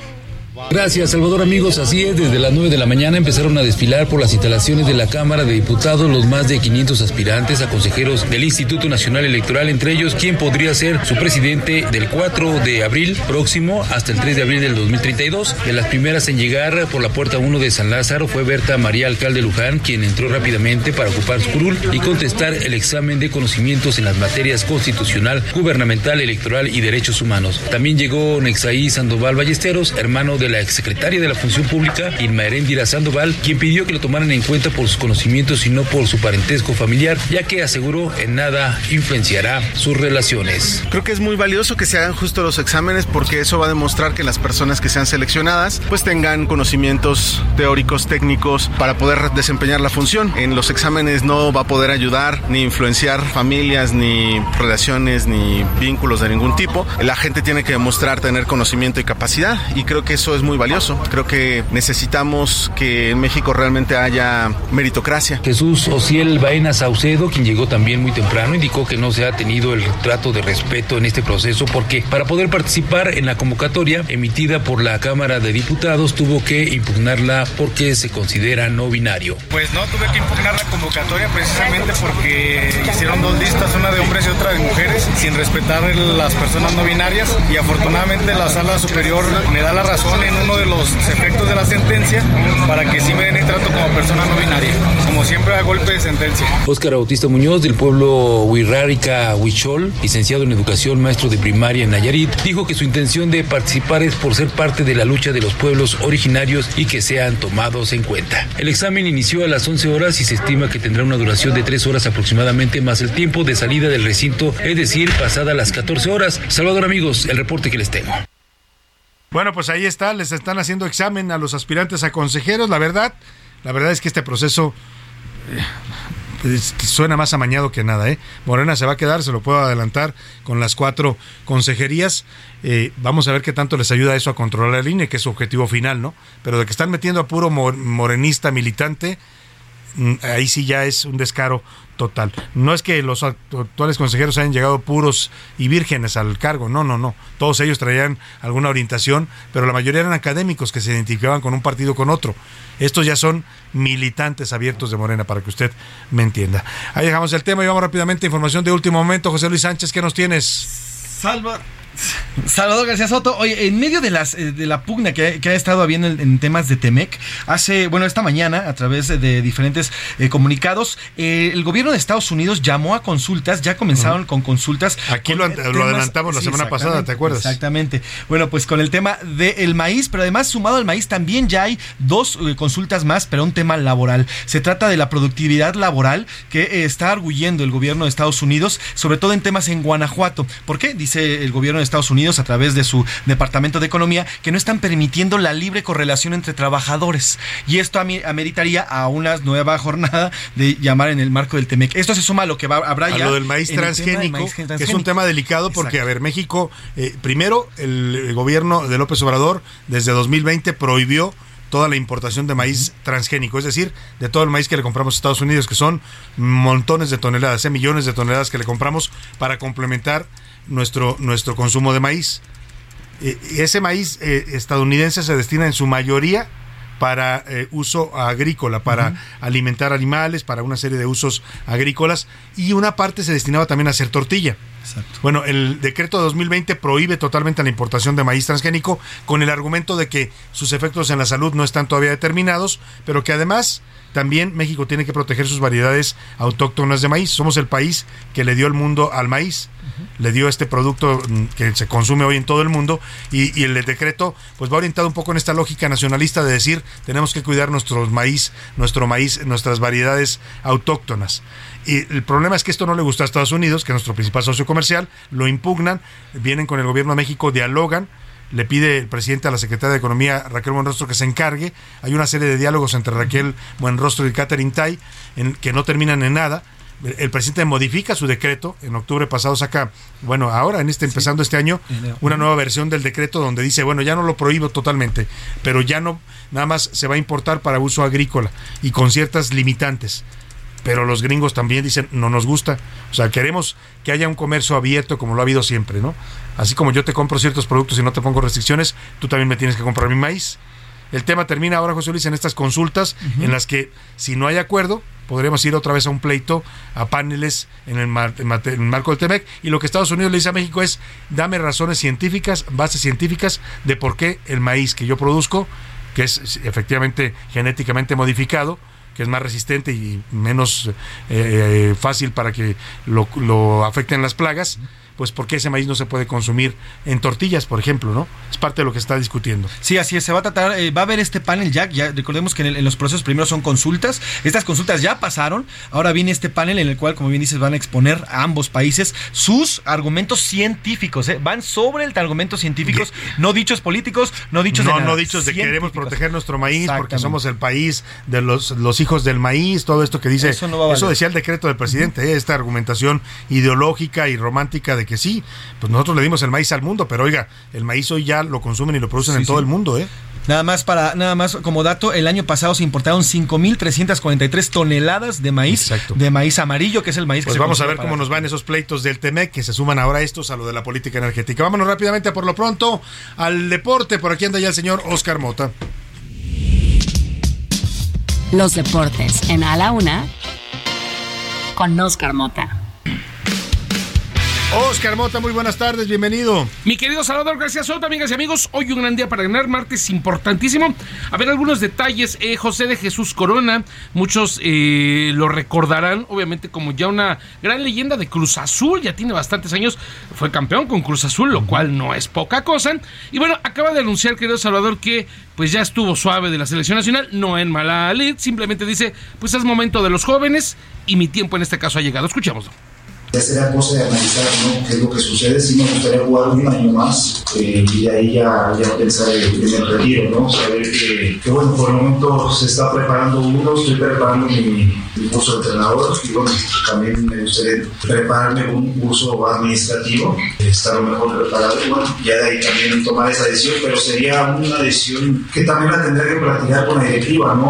Gracias, Salvador amigos. Así es, desde las 9 de la mañana empezaron a desfilar por las instalaciones de la Cámara de Diputados los más de 500 aspirantes a consejeros del Instituto Nacional Electoral, entre ellos quien podría ser su presidente del 4 de abril próximo hasta el 3 de abril del 2032. De las primeras en llegar por la puerta 1 de San Lázaro fue Berta María Alcalde Luján, quien entró rápidamente para ocupar su curul y contestar el examen de conocimientos en las materias constitucional, gubernamental, electoral y derechos humanos. También llegó Nexaí Sandoval Ballesteros, hermano de la exsecretaria de la Función Pública, Irma Erendira Sandoval, quien pidió que lo tomaran en cuenta por sus conocimientos y no por su parentesco familiar, ya que aseguró en nada influenciará sus relaciones. Creo que es muy valioso que se hagan justo los exámenes porque eso va a demostrar que las personas que sean seleccionadas pues tengan conocimientos teóricos, técnicos para poder desempeñar la función. En los exámenes no va a poder ayudar ni influenciar familias, ni relaciones, ni vínculos de ningún tipo. La gente tiene que demostrar tener conocimiento y capacidad y creo que eso es muy valioso. Creo que necesitamos que en México realmente haya meritocracia. Jesús Ociel Baena Saucedo, quien llegó también muy temprano, indicó que no se ha tenido el trato de respeto en este proceso porque para poder participar en la convocatoria emitida por la Cámara de Diputados tuvo que impugnarla porque se considera no binario. Pues no, tuve que impugnar la convocatoria precisamente porque hicieron dos listas, una de hombres y otra de mujeres, sin respetar las personas no binarias y afortunadamente la sala superior me da la razón en uno de los efectos de la sentencia para que sí me den el trato como persona no binaria, como siempre a golpe de sentencia. Óscar Bautista Muñoz del pueblo Huirrárica Huichol, licenciado en educación, maestro de primaria en Nayarit, dijo que su intención de participar es por ser parte de la lucha de los pueblos originarios y que sean tomados en cuenta. El examen inició a las 11 horas y se estima que tendrá una duración de 3 horas aproximadamente más el tiempo de salida del recinto, es decir, pasada las 14 horas. Salvador amigos, el reporte que les tengo. Bueno, pues ahí está, les están haciendo examen a los aspirantes a consejeros, la verdad, la verdad es que este proceso eh, suena más amañado que nada, ¿eh? Morena se va a quedar, se lo puedo adelantar, con las cuatro consejerías. Eh, vamos a ver qué tanto les ayuda eso a controlar la línea, que es su objetivo final, ¿no? Pero de que están metiendo a puro morenista militante, mm, ahí sí ya es un descaro total. No es que los actuales consejeros hayan llegado puros y vírgenes al cargo, no, no, no. Todos ellos traían alguna orientación, pero la mayoría eran académicos que se identificaban con un partido o con otro. Estos ya son militantes abiertos de Morena, para que usted me entienda. Ahí dejamos el tema y vamos rápidamente a información de último momento. José Luis Sánchez, ¿qué nos tienes? Salva. Salvador García Soto, oye, en medio de las eh, de la pugna que, ha estado habiendo en, temas de Temec, hace, bueno, esta mañana, a través de, diferentes eh, comunicados, eh, el gobierno de Estados Unidos llamó a consultas, ya comenzaron con consultas. Aquí lo, adelantamos la semana pasada, ¿te acuerdas? Exactamente. Bueno, pues con el tema del maíz, pero además sumado al maíz también ya hay dos consultas más, pero un tema laboral. Se trata de la productividad laboral que está arguyendo el gobierno de Estados Unidos, sobre todo en temas en Guanajuato. ¿Por qué? Dice el gobierno de Estados Unidos a través de su Departamento de Economía que no están permitiendo la libre correlación entre trabajadores. Y esto ameritaría a una nueva jornada de llamar en el marco del TEMEC. Esto se suma a lo que va, habrá ya. A lo del maíz, transgénico, que es un tema delicado porque, a ver, México, eh, primero, el gobierno de López Obrador desde 2020 prohibió toda la importación de maíz transgénico, es decir, de todo el maíz que le compramos a Estados Unidos, que son montones de toneladas, eh, millones de toneladas que le compramos para complementar nuestro, nuestro consumo de maíz. Eh, ese maíz eh, estadounidense se destina en su mayoría para eh, uso agrícola, para alimentar animales, para una serie de usos agrícolas, y una parte se destinaba también a hacer tortilla. Bueno, el decreto de 2020 prohíbe totalmente la importación de maíz transgénico con el argumento de que sus efectos en la salud no están todavía determinados, pero que además también México tiene que proteger sus variedades autóctonas de maíz. Somos el país que le dio el mundo al maíz le dio este producto mm, que se consume hoy en todo el mundo y, el decreto pues va orientado un poco en esta lógica nacionalista de decir tenemos que cuidar nuestro maíz, nuestro maíz, nuestras variedades autóctonas. Y el problema es que esto no le gusta a Estados Unidos, que es nuestro principal socio comercial, lo impugnan, vienen con el gobierno de México, dialogan, le pide el presidente a la secretaria de Economía, Raquel Buenrostro, que se encargue. Hay una serie de diálogos entre Raquel Buenrostro y Catherine Tai en, que no terminan en nada el presidente modifica su decreto, en octubre pasado saca, bueno, ahora en este empezando este año, una nueva versión del decreto donde dice, bueno, ya no lo prohíbo totalmente, pero ya no, nada más se va a importar para uso agrícola y con ciertas limitantes. Pero los gringos también dicen, no nos gusta, o sea, queremos que haya un comercio abierto como lo ha habido siempre, ¿no? Así como yo te compro ciertos productos y no te pongo restricciones, tú también me tienes que comprar mi maíz. El tema termina ahora, José Luis, en estas consultas en las que si no hay acuerdo, podremos ir otra vez a un pleito, a paneles en el, marco del TEMEC. Y lo que Estados Unidos le dice a México es, dame razones científicas, bases científicas de por qué el maíz que yo produzco, que es efectivamente genéticamente modificado, que es más resistente y menos eh, eh, fácil para que lo, lo afecten las plagas, pues ¿por qué ese maíz no se puede consumir en tortillas, por ejemplo, ¿no? Es parte de lo que se está discutiendo. Sí, así es, se va a tratar, eh, va a haber este panel ya, ya recordemos que en, el- en los procesos primero son consultas, estas consultas ya pasaron, ahora viene este panel en el cual, como bien dices, van a exponer a ambos países sus argumentos científicos, ¿eh? van sobre el argumentos científicos, no dichos políticos, no dichos no, de nada, no dichos de queremos proteger nuestro maíz porque somos el país de los, los hijos del maíz, todo esto que dice, Eso no va a eso decía el decreto del presidente, ¿eh? esta argumentación ideológica y romántica de que sí, pues nosotros le dimos el maíz al mundo, pero oiga, el maíz hoy ya lo consumen y lo producen Sí, en todo sí. el mundo, ¿eh? Nada más para nada más como dato, el año pasado se importaron 5343 toneladas de maíz, de maíz amarillo, que es el maíz que Pues se vamos a ver cómo nos van esos pleitos del TEMEC que se suman ahora estos a lo de la política energética. Vámonos rápidamente por lo pronto al deporte. Por aquí anda ya el señor Oscar Mota. Los deportes en A la Una con Oscar Mota. Oscar Mota, muy buenas tardes, bienvenido. Mi querido Salvador García Soto, amigas y amigos, hoy un gran día para ganar, martes importantísimo. A ver algunos detalles, eh, José de Jesús Corona, muchos eh, lo recordarán, obviamente como ya una gran leyenda de Cruz Azul, ya tiene bastantes años, fue campeón con Cruz Azul, lo cual no es poca cosa. Y bueno, acaba de anunciar, querido Salvador, que pues ya estuvo suave de la selección nacional, no en mala lid, simplemente dice, pues es momento de los jóvenes y mi tiempo en este caso ha llegado. Escuchémoslo. Ya será cosa de analizar ¿no? qué es lo que sucede. Sí me gustaría jugar un año más eh, y de ahí ya, ya pensar en, el retiro, ¿no? Saber que, que, bueno, por el momento se está preparando uno, estoy preparando mi, mi curso de entrenador y bueno, también me gustaría prepararme un curso administrativo, estar lo mejor preparado y bueno, ya de ahí también tomar esa decisión, pero sería una decisión que también la tendré que platicar con la directiva, ¿no?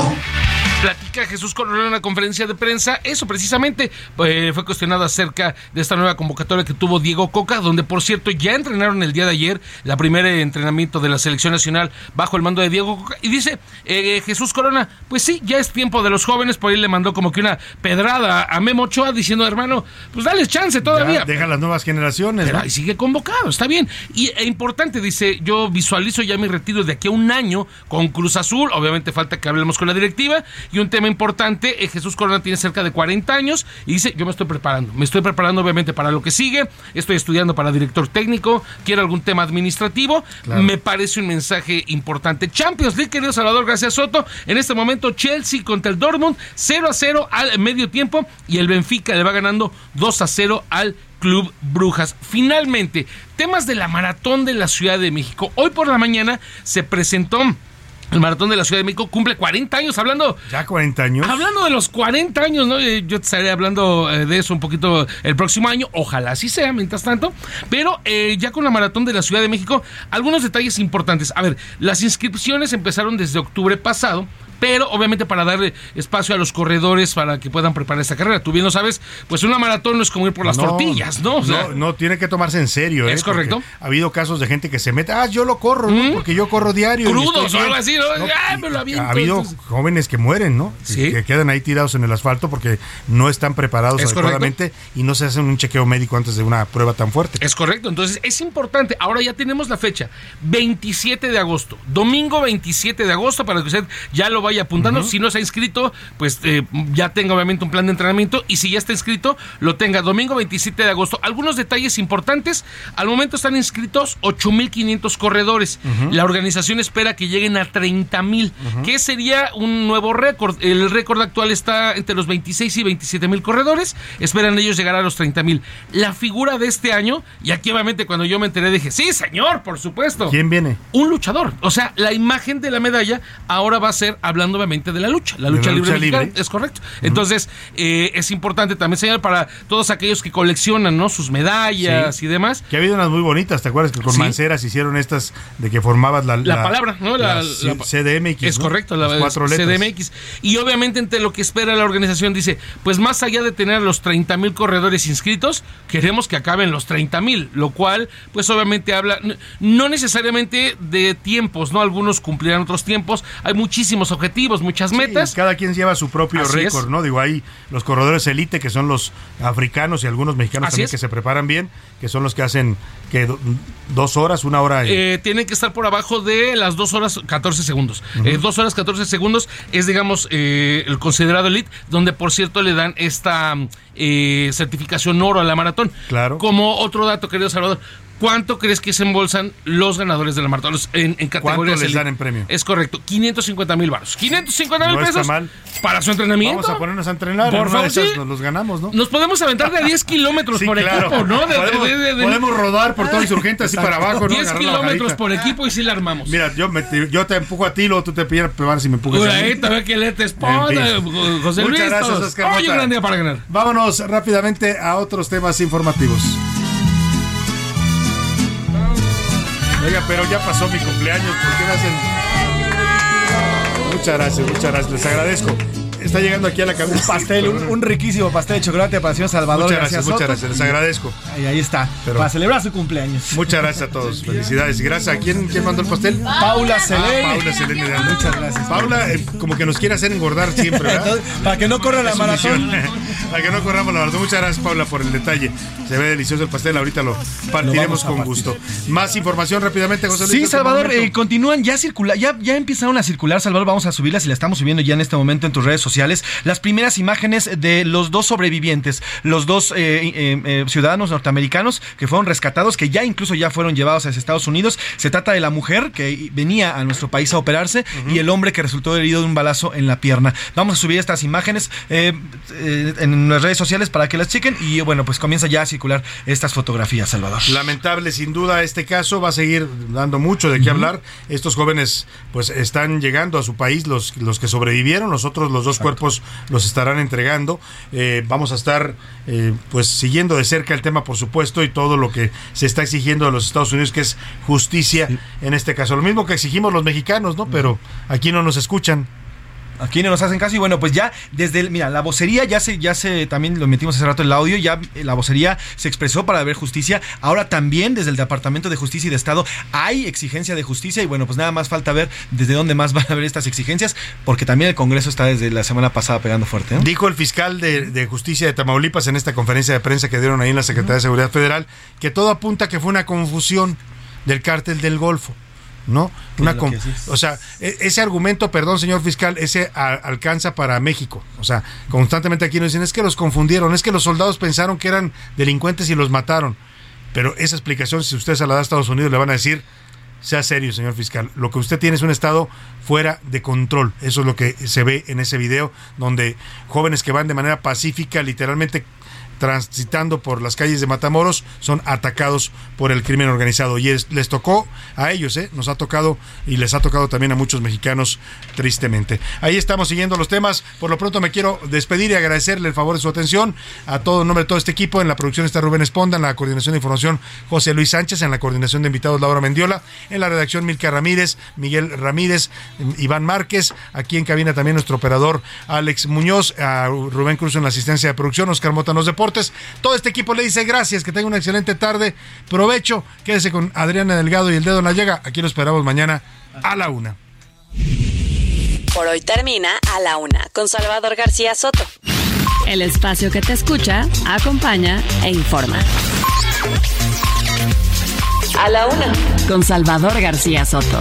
Platica Jesús Coronel en una conferencia de prensa. Eso precisamente eh, fue cuestionado acerca de esta nueva convocatoria que tuvo Diego Coca, donde por cierto ya entrenaron el día de ayer la primera entrenamiento de la selección nacional bajo el mando de Diego Coca. Y dice eh, Jesús Corona, pues sí, ya es tiempo de los jóvenes. Por ahí le mandó como que una pedrada a Memo Ochoa diciendo, hermano, pues dale chance todavía. Ya, deja las nuevas generaciones. Pero ¿no? ahí sigue convocado, está bien. Y e importante, dice, yo visualizo ya mi retiro de aquí a un año con Cruz Azul. Obviamente falta que hablemos con la directiva. Y un tema importante, eh, Jesús Corona tiene cerca de 40 años y dice, yo me estoy preparando. Me estoy preparando obviamente para lo que sigue. Estoy estudiando para director técnico. Quiero algún tema administrativo. Claro. Me parece un mensaje importante. Champions League, querido Salvador García Soto. En este momento, Chelsea contra el Dortmund, 0 a 0 al medio tiempo. Y el Benfica le va ganando 2 a 0 al Club Brujas. Finalmente, temas de la maratón de la Ciudad de México. Hoy por la mañana se presentó el maratón de la Ciudad de México cumple 40 años hablando. Ya 40 años. Hablando de los 40 años, ¿no? Eh, Yo te estaré hablando eh, de eso un poquito el próximo año. Ojalá así sea, mientras tanto. Pero eh, ya con la maratón de la Ciudad de México, algunos detalles importantes. A ver, las inscripciones empezaron desde octubre pasado pero obviamente para darle espacio a los corredores para que puedan preparar esta carrera. Tú bien lo sabes, pues una maratón no es como ir por las No, tortillas, ¿no? O sea, no, no, tiene que tomarse en serio. ¿Es ¿eh? correcto? Ha habido casos de gente que se mete, ah, yo lo corro, ¿no? Porque yo corro diario. Crudos o bien". algo así, ¿no? Ah, me lo aviento, ha habido entonces. jóvenes que mueren, ¿no? Sí. Que quedan ahí tirados en el asfalto porque no están preparados Es adecuadamente y no se hacen un chequeo médico antes de una prueba tan fuerte. Es correcto, entonces es importante. Ahora ya tenemos la fecha, 27 de agosto, domingo 27 de agosto, para que usted ya lo vaya apuntando. Ujú. Si no se ha inscrito, pues eh, ya tenga obviamente un plan de entrenamiento y si ya está inscrito, lo tenga domingo 27 de agosto. Algunos detalles importantes, al momento están inscritos 8.500 corredores. Ujú. La organización espera que lleguen a 30.000, que sería un nuevo récord. El récord actual está entre los 26 y 27 mil corredores. Esperan ellos llegar a los 30 mil. La figura de este año, y aquí obviamente cuando yo me enteré dije, sí, señor, por supuesto. ¿Quién viene? Un luchador. O sea, la imagen de la medalla ahora va a ser hablando obviamente de la lucha. La lucha la libre lucha mexicana. libre. Es correcto. Entonces, eh, es importante también señalar para todos aquellos que coleccionan, ¿no? Sus medallas Sí. y demás. Que ha habido unas muy bonitas, ¿te acuerdas que con Sí. Manceras hicieron estas de que formabas la, La palabra, ¿no? La- la CDMX. Es ¿no? correcto, la Las cuatro letras. CDMX. Y obviamente entre lo que espera la organización dice, pues más allá de tener los 30 mil corredores inscritos, queremos que acaben los 30 mil, lo cual pues obviamente habla no necesariamente de tiempos, ¿no? Algunos cumplirán otros tiempos, hay muchísimos objetivos objetivos, muchas metas. Sí, cada quien lleva su propio Así récord, es. ¿no? Digo, hay los corredores elite, que son los africanos y algunos mexicanos Así también es. que se preparan bien, que son los que hacen que do- dos horas, una hora. y- Eh, tienen que estar por abajo de las 2 horas 14 segundos. 2 horas 14 segundos es, digamos, eh, el considerado elite, donde por cierto le dan esta eh, certificación oro a la maratón. Claro. Como otro dato, querido Salvador, ¿cuánto crees que se embolsan los ganadores de la maratón Los- en, en categorías les dan en premio? Es correcto, 550 mil baros. 550 mil No está pesos mal. para su entrenamiento. Vamos a ponernos a entrenar. Por favor, sí. nos los ganamos, ¿no? Nos podemos aventar de 10 kilómetros Sí, por claro. equipo, ¿no? De- podemos, de- de- de- podemos rodar por todo insurgente así para abajo, ¿no? 10 Agarrar la kilómetros por equipo y sí la armamos. Mira, yo, me- yo te empujo a ti, luego tú te pillas pegar si me empujas a mí. ahí también que le te esponda, fin. José Luis. Muchas gracias. Oscar Hoy un gran día para ganar. Vámonos rápidamente a otros temas informativos. Oiga, pero ya pasó mi cumpleaños, ¿por qué me hacen? Muchas gracias, muchas gracias, les agradezco. Está llegando aquí a la cabeza. Pastel, un, un riquísimo pastel de chocolate para el señor Salvador Muchas gracias, muchas gracias, les agradezco. Ahí, ahí está, Pero- para celebrar su cumpleaños. Muchas gracias a todos, felicidades. Gracias a quién, quién mandó el pastel. Paula Selene. Ah, Paula Selene Anda. Muchas gracias. Paula, eh, como que nos quiere hacer engordar siempre, ¿verdad? Entonces, para que no corra la maratón. Para que no corramos la maratón. Muchas gracias, Paula, por el detalle. Se ve delicioso el pastel. Ahorita lo partiremos con partir. gusto. Más información rápidamente, José Luis. Sí, Salvador, eh, continúan, ya circula, ya, ya empezaron a circular, Salvador, vamos a subirlas y la estamos subiendo ya en este momento en tus redes sociales. Las primeras imágenes de los dos sobrevivientes, los dos eh, eh, eh, ciudadanos norteamericanos que fueron rescatados, que ya incluso ya fueron llevados hacia Estados Unidos. Se trata de la mujer que venía a nuestro país a operarse y el hombre que resultó herido de un balazo en la pierna. Vamos a subir estas imágenes en las redes sociales para que las chequen y bueno, pues comienza ya a circular estas fotografías, Salvador. Lamentable, sin duda, este caso va a seguir dando mucho de qué hablar. Estos jóvenes, pues, están llegando a su país, los, los que sobrevivieron, los otros, los dos cuerpos los estarán entregando. Eh, vamos a estar, eh, pues, siguiendo de cerca el tema, por supuesto, y todo lo que se está exigiendo de los Estados Unidos, que es justicia en este caso. Lo mismo que exigimos los mexicanos, ¿no? Pero aquí no nos escuchan. Aquí no nos hacen caso y bueno, pues ya desde el, mira, la vocería ya se, ya se, también lo metimos hace rato el audio, ya eh, la vocería se expresó para ver justicia. Ahora también desde el Departamento de Justicia y de Estado hay exigencia de justicia y bueno, pues nada más falta ver desde dónde más van a haber estas exigencias, porque también el Congreso está desde la semana pasada pegando fuerte. Dijo el fiscal de, de justicia de Tamaulipas en esta conferencia de prensa que dieron ahí en la Secretaría de Seguridad Federal que todo apunta que fue una confusión del cártel del Golfo. ¿No? Una sí es. o sea, e- ese argumento, perdón, señor fiscal, ese alcanza para México. O sea, constantemente aquí nos dicen, es que los confundieron, es que los soldados pensaron que eran delincuentes y los mataron. Pero esa explicación, si usted se la da a Estados Unidos, le van a decir, sea serio, señor fiscal. Lo que usted tiene es un Estado fuera de control. Eso es lo que se ve en ese video, donde jóvenes que van de manera pacífica, literalmente transitando por las calles de Matamoros, son atacados por el crimen organizado. Y es- les tocó a ellos, ¿eh? nos ha tocado y les ha tocado también a muchos mexicanos, tristemente. Ahí estamos siguiendo los temas. Por lo pronto me quiero despedir y agradecerle el favor de su atención a todo en nombre de todo este equipo. En la producción está Rubén Esponda, en la coordinación de información José Luis Sánchez, en la coordinación de invitados Laura Mendiola, en la redacción Milka Ramírez, Miguel Ramírez, Iván Márquez, aquí en cabina también nuestro operador Alex Muñoz, a Rubén Cruz en la asistencia de producción, Oscar Mota en los deportes. Todo este equipo le dice gracias, que tenga una excelente tarde, provecho, quédese con Adriana Delgado y el dedo en la llega. Aquí lo esperamos mañana a la una. Por hoy termina a la una con Salvador García Soto. El espacio que te escucha, acompaña e informa. A la una. Con Salvador García Soto.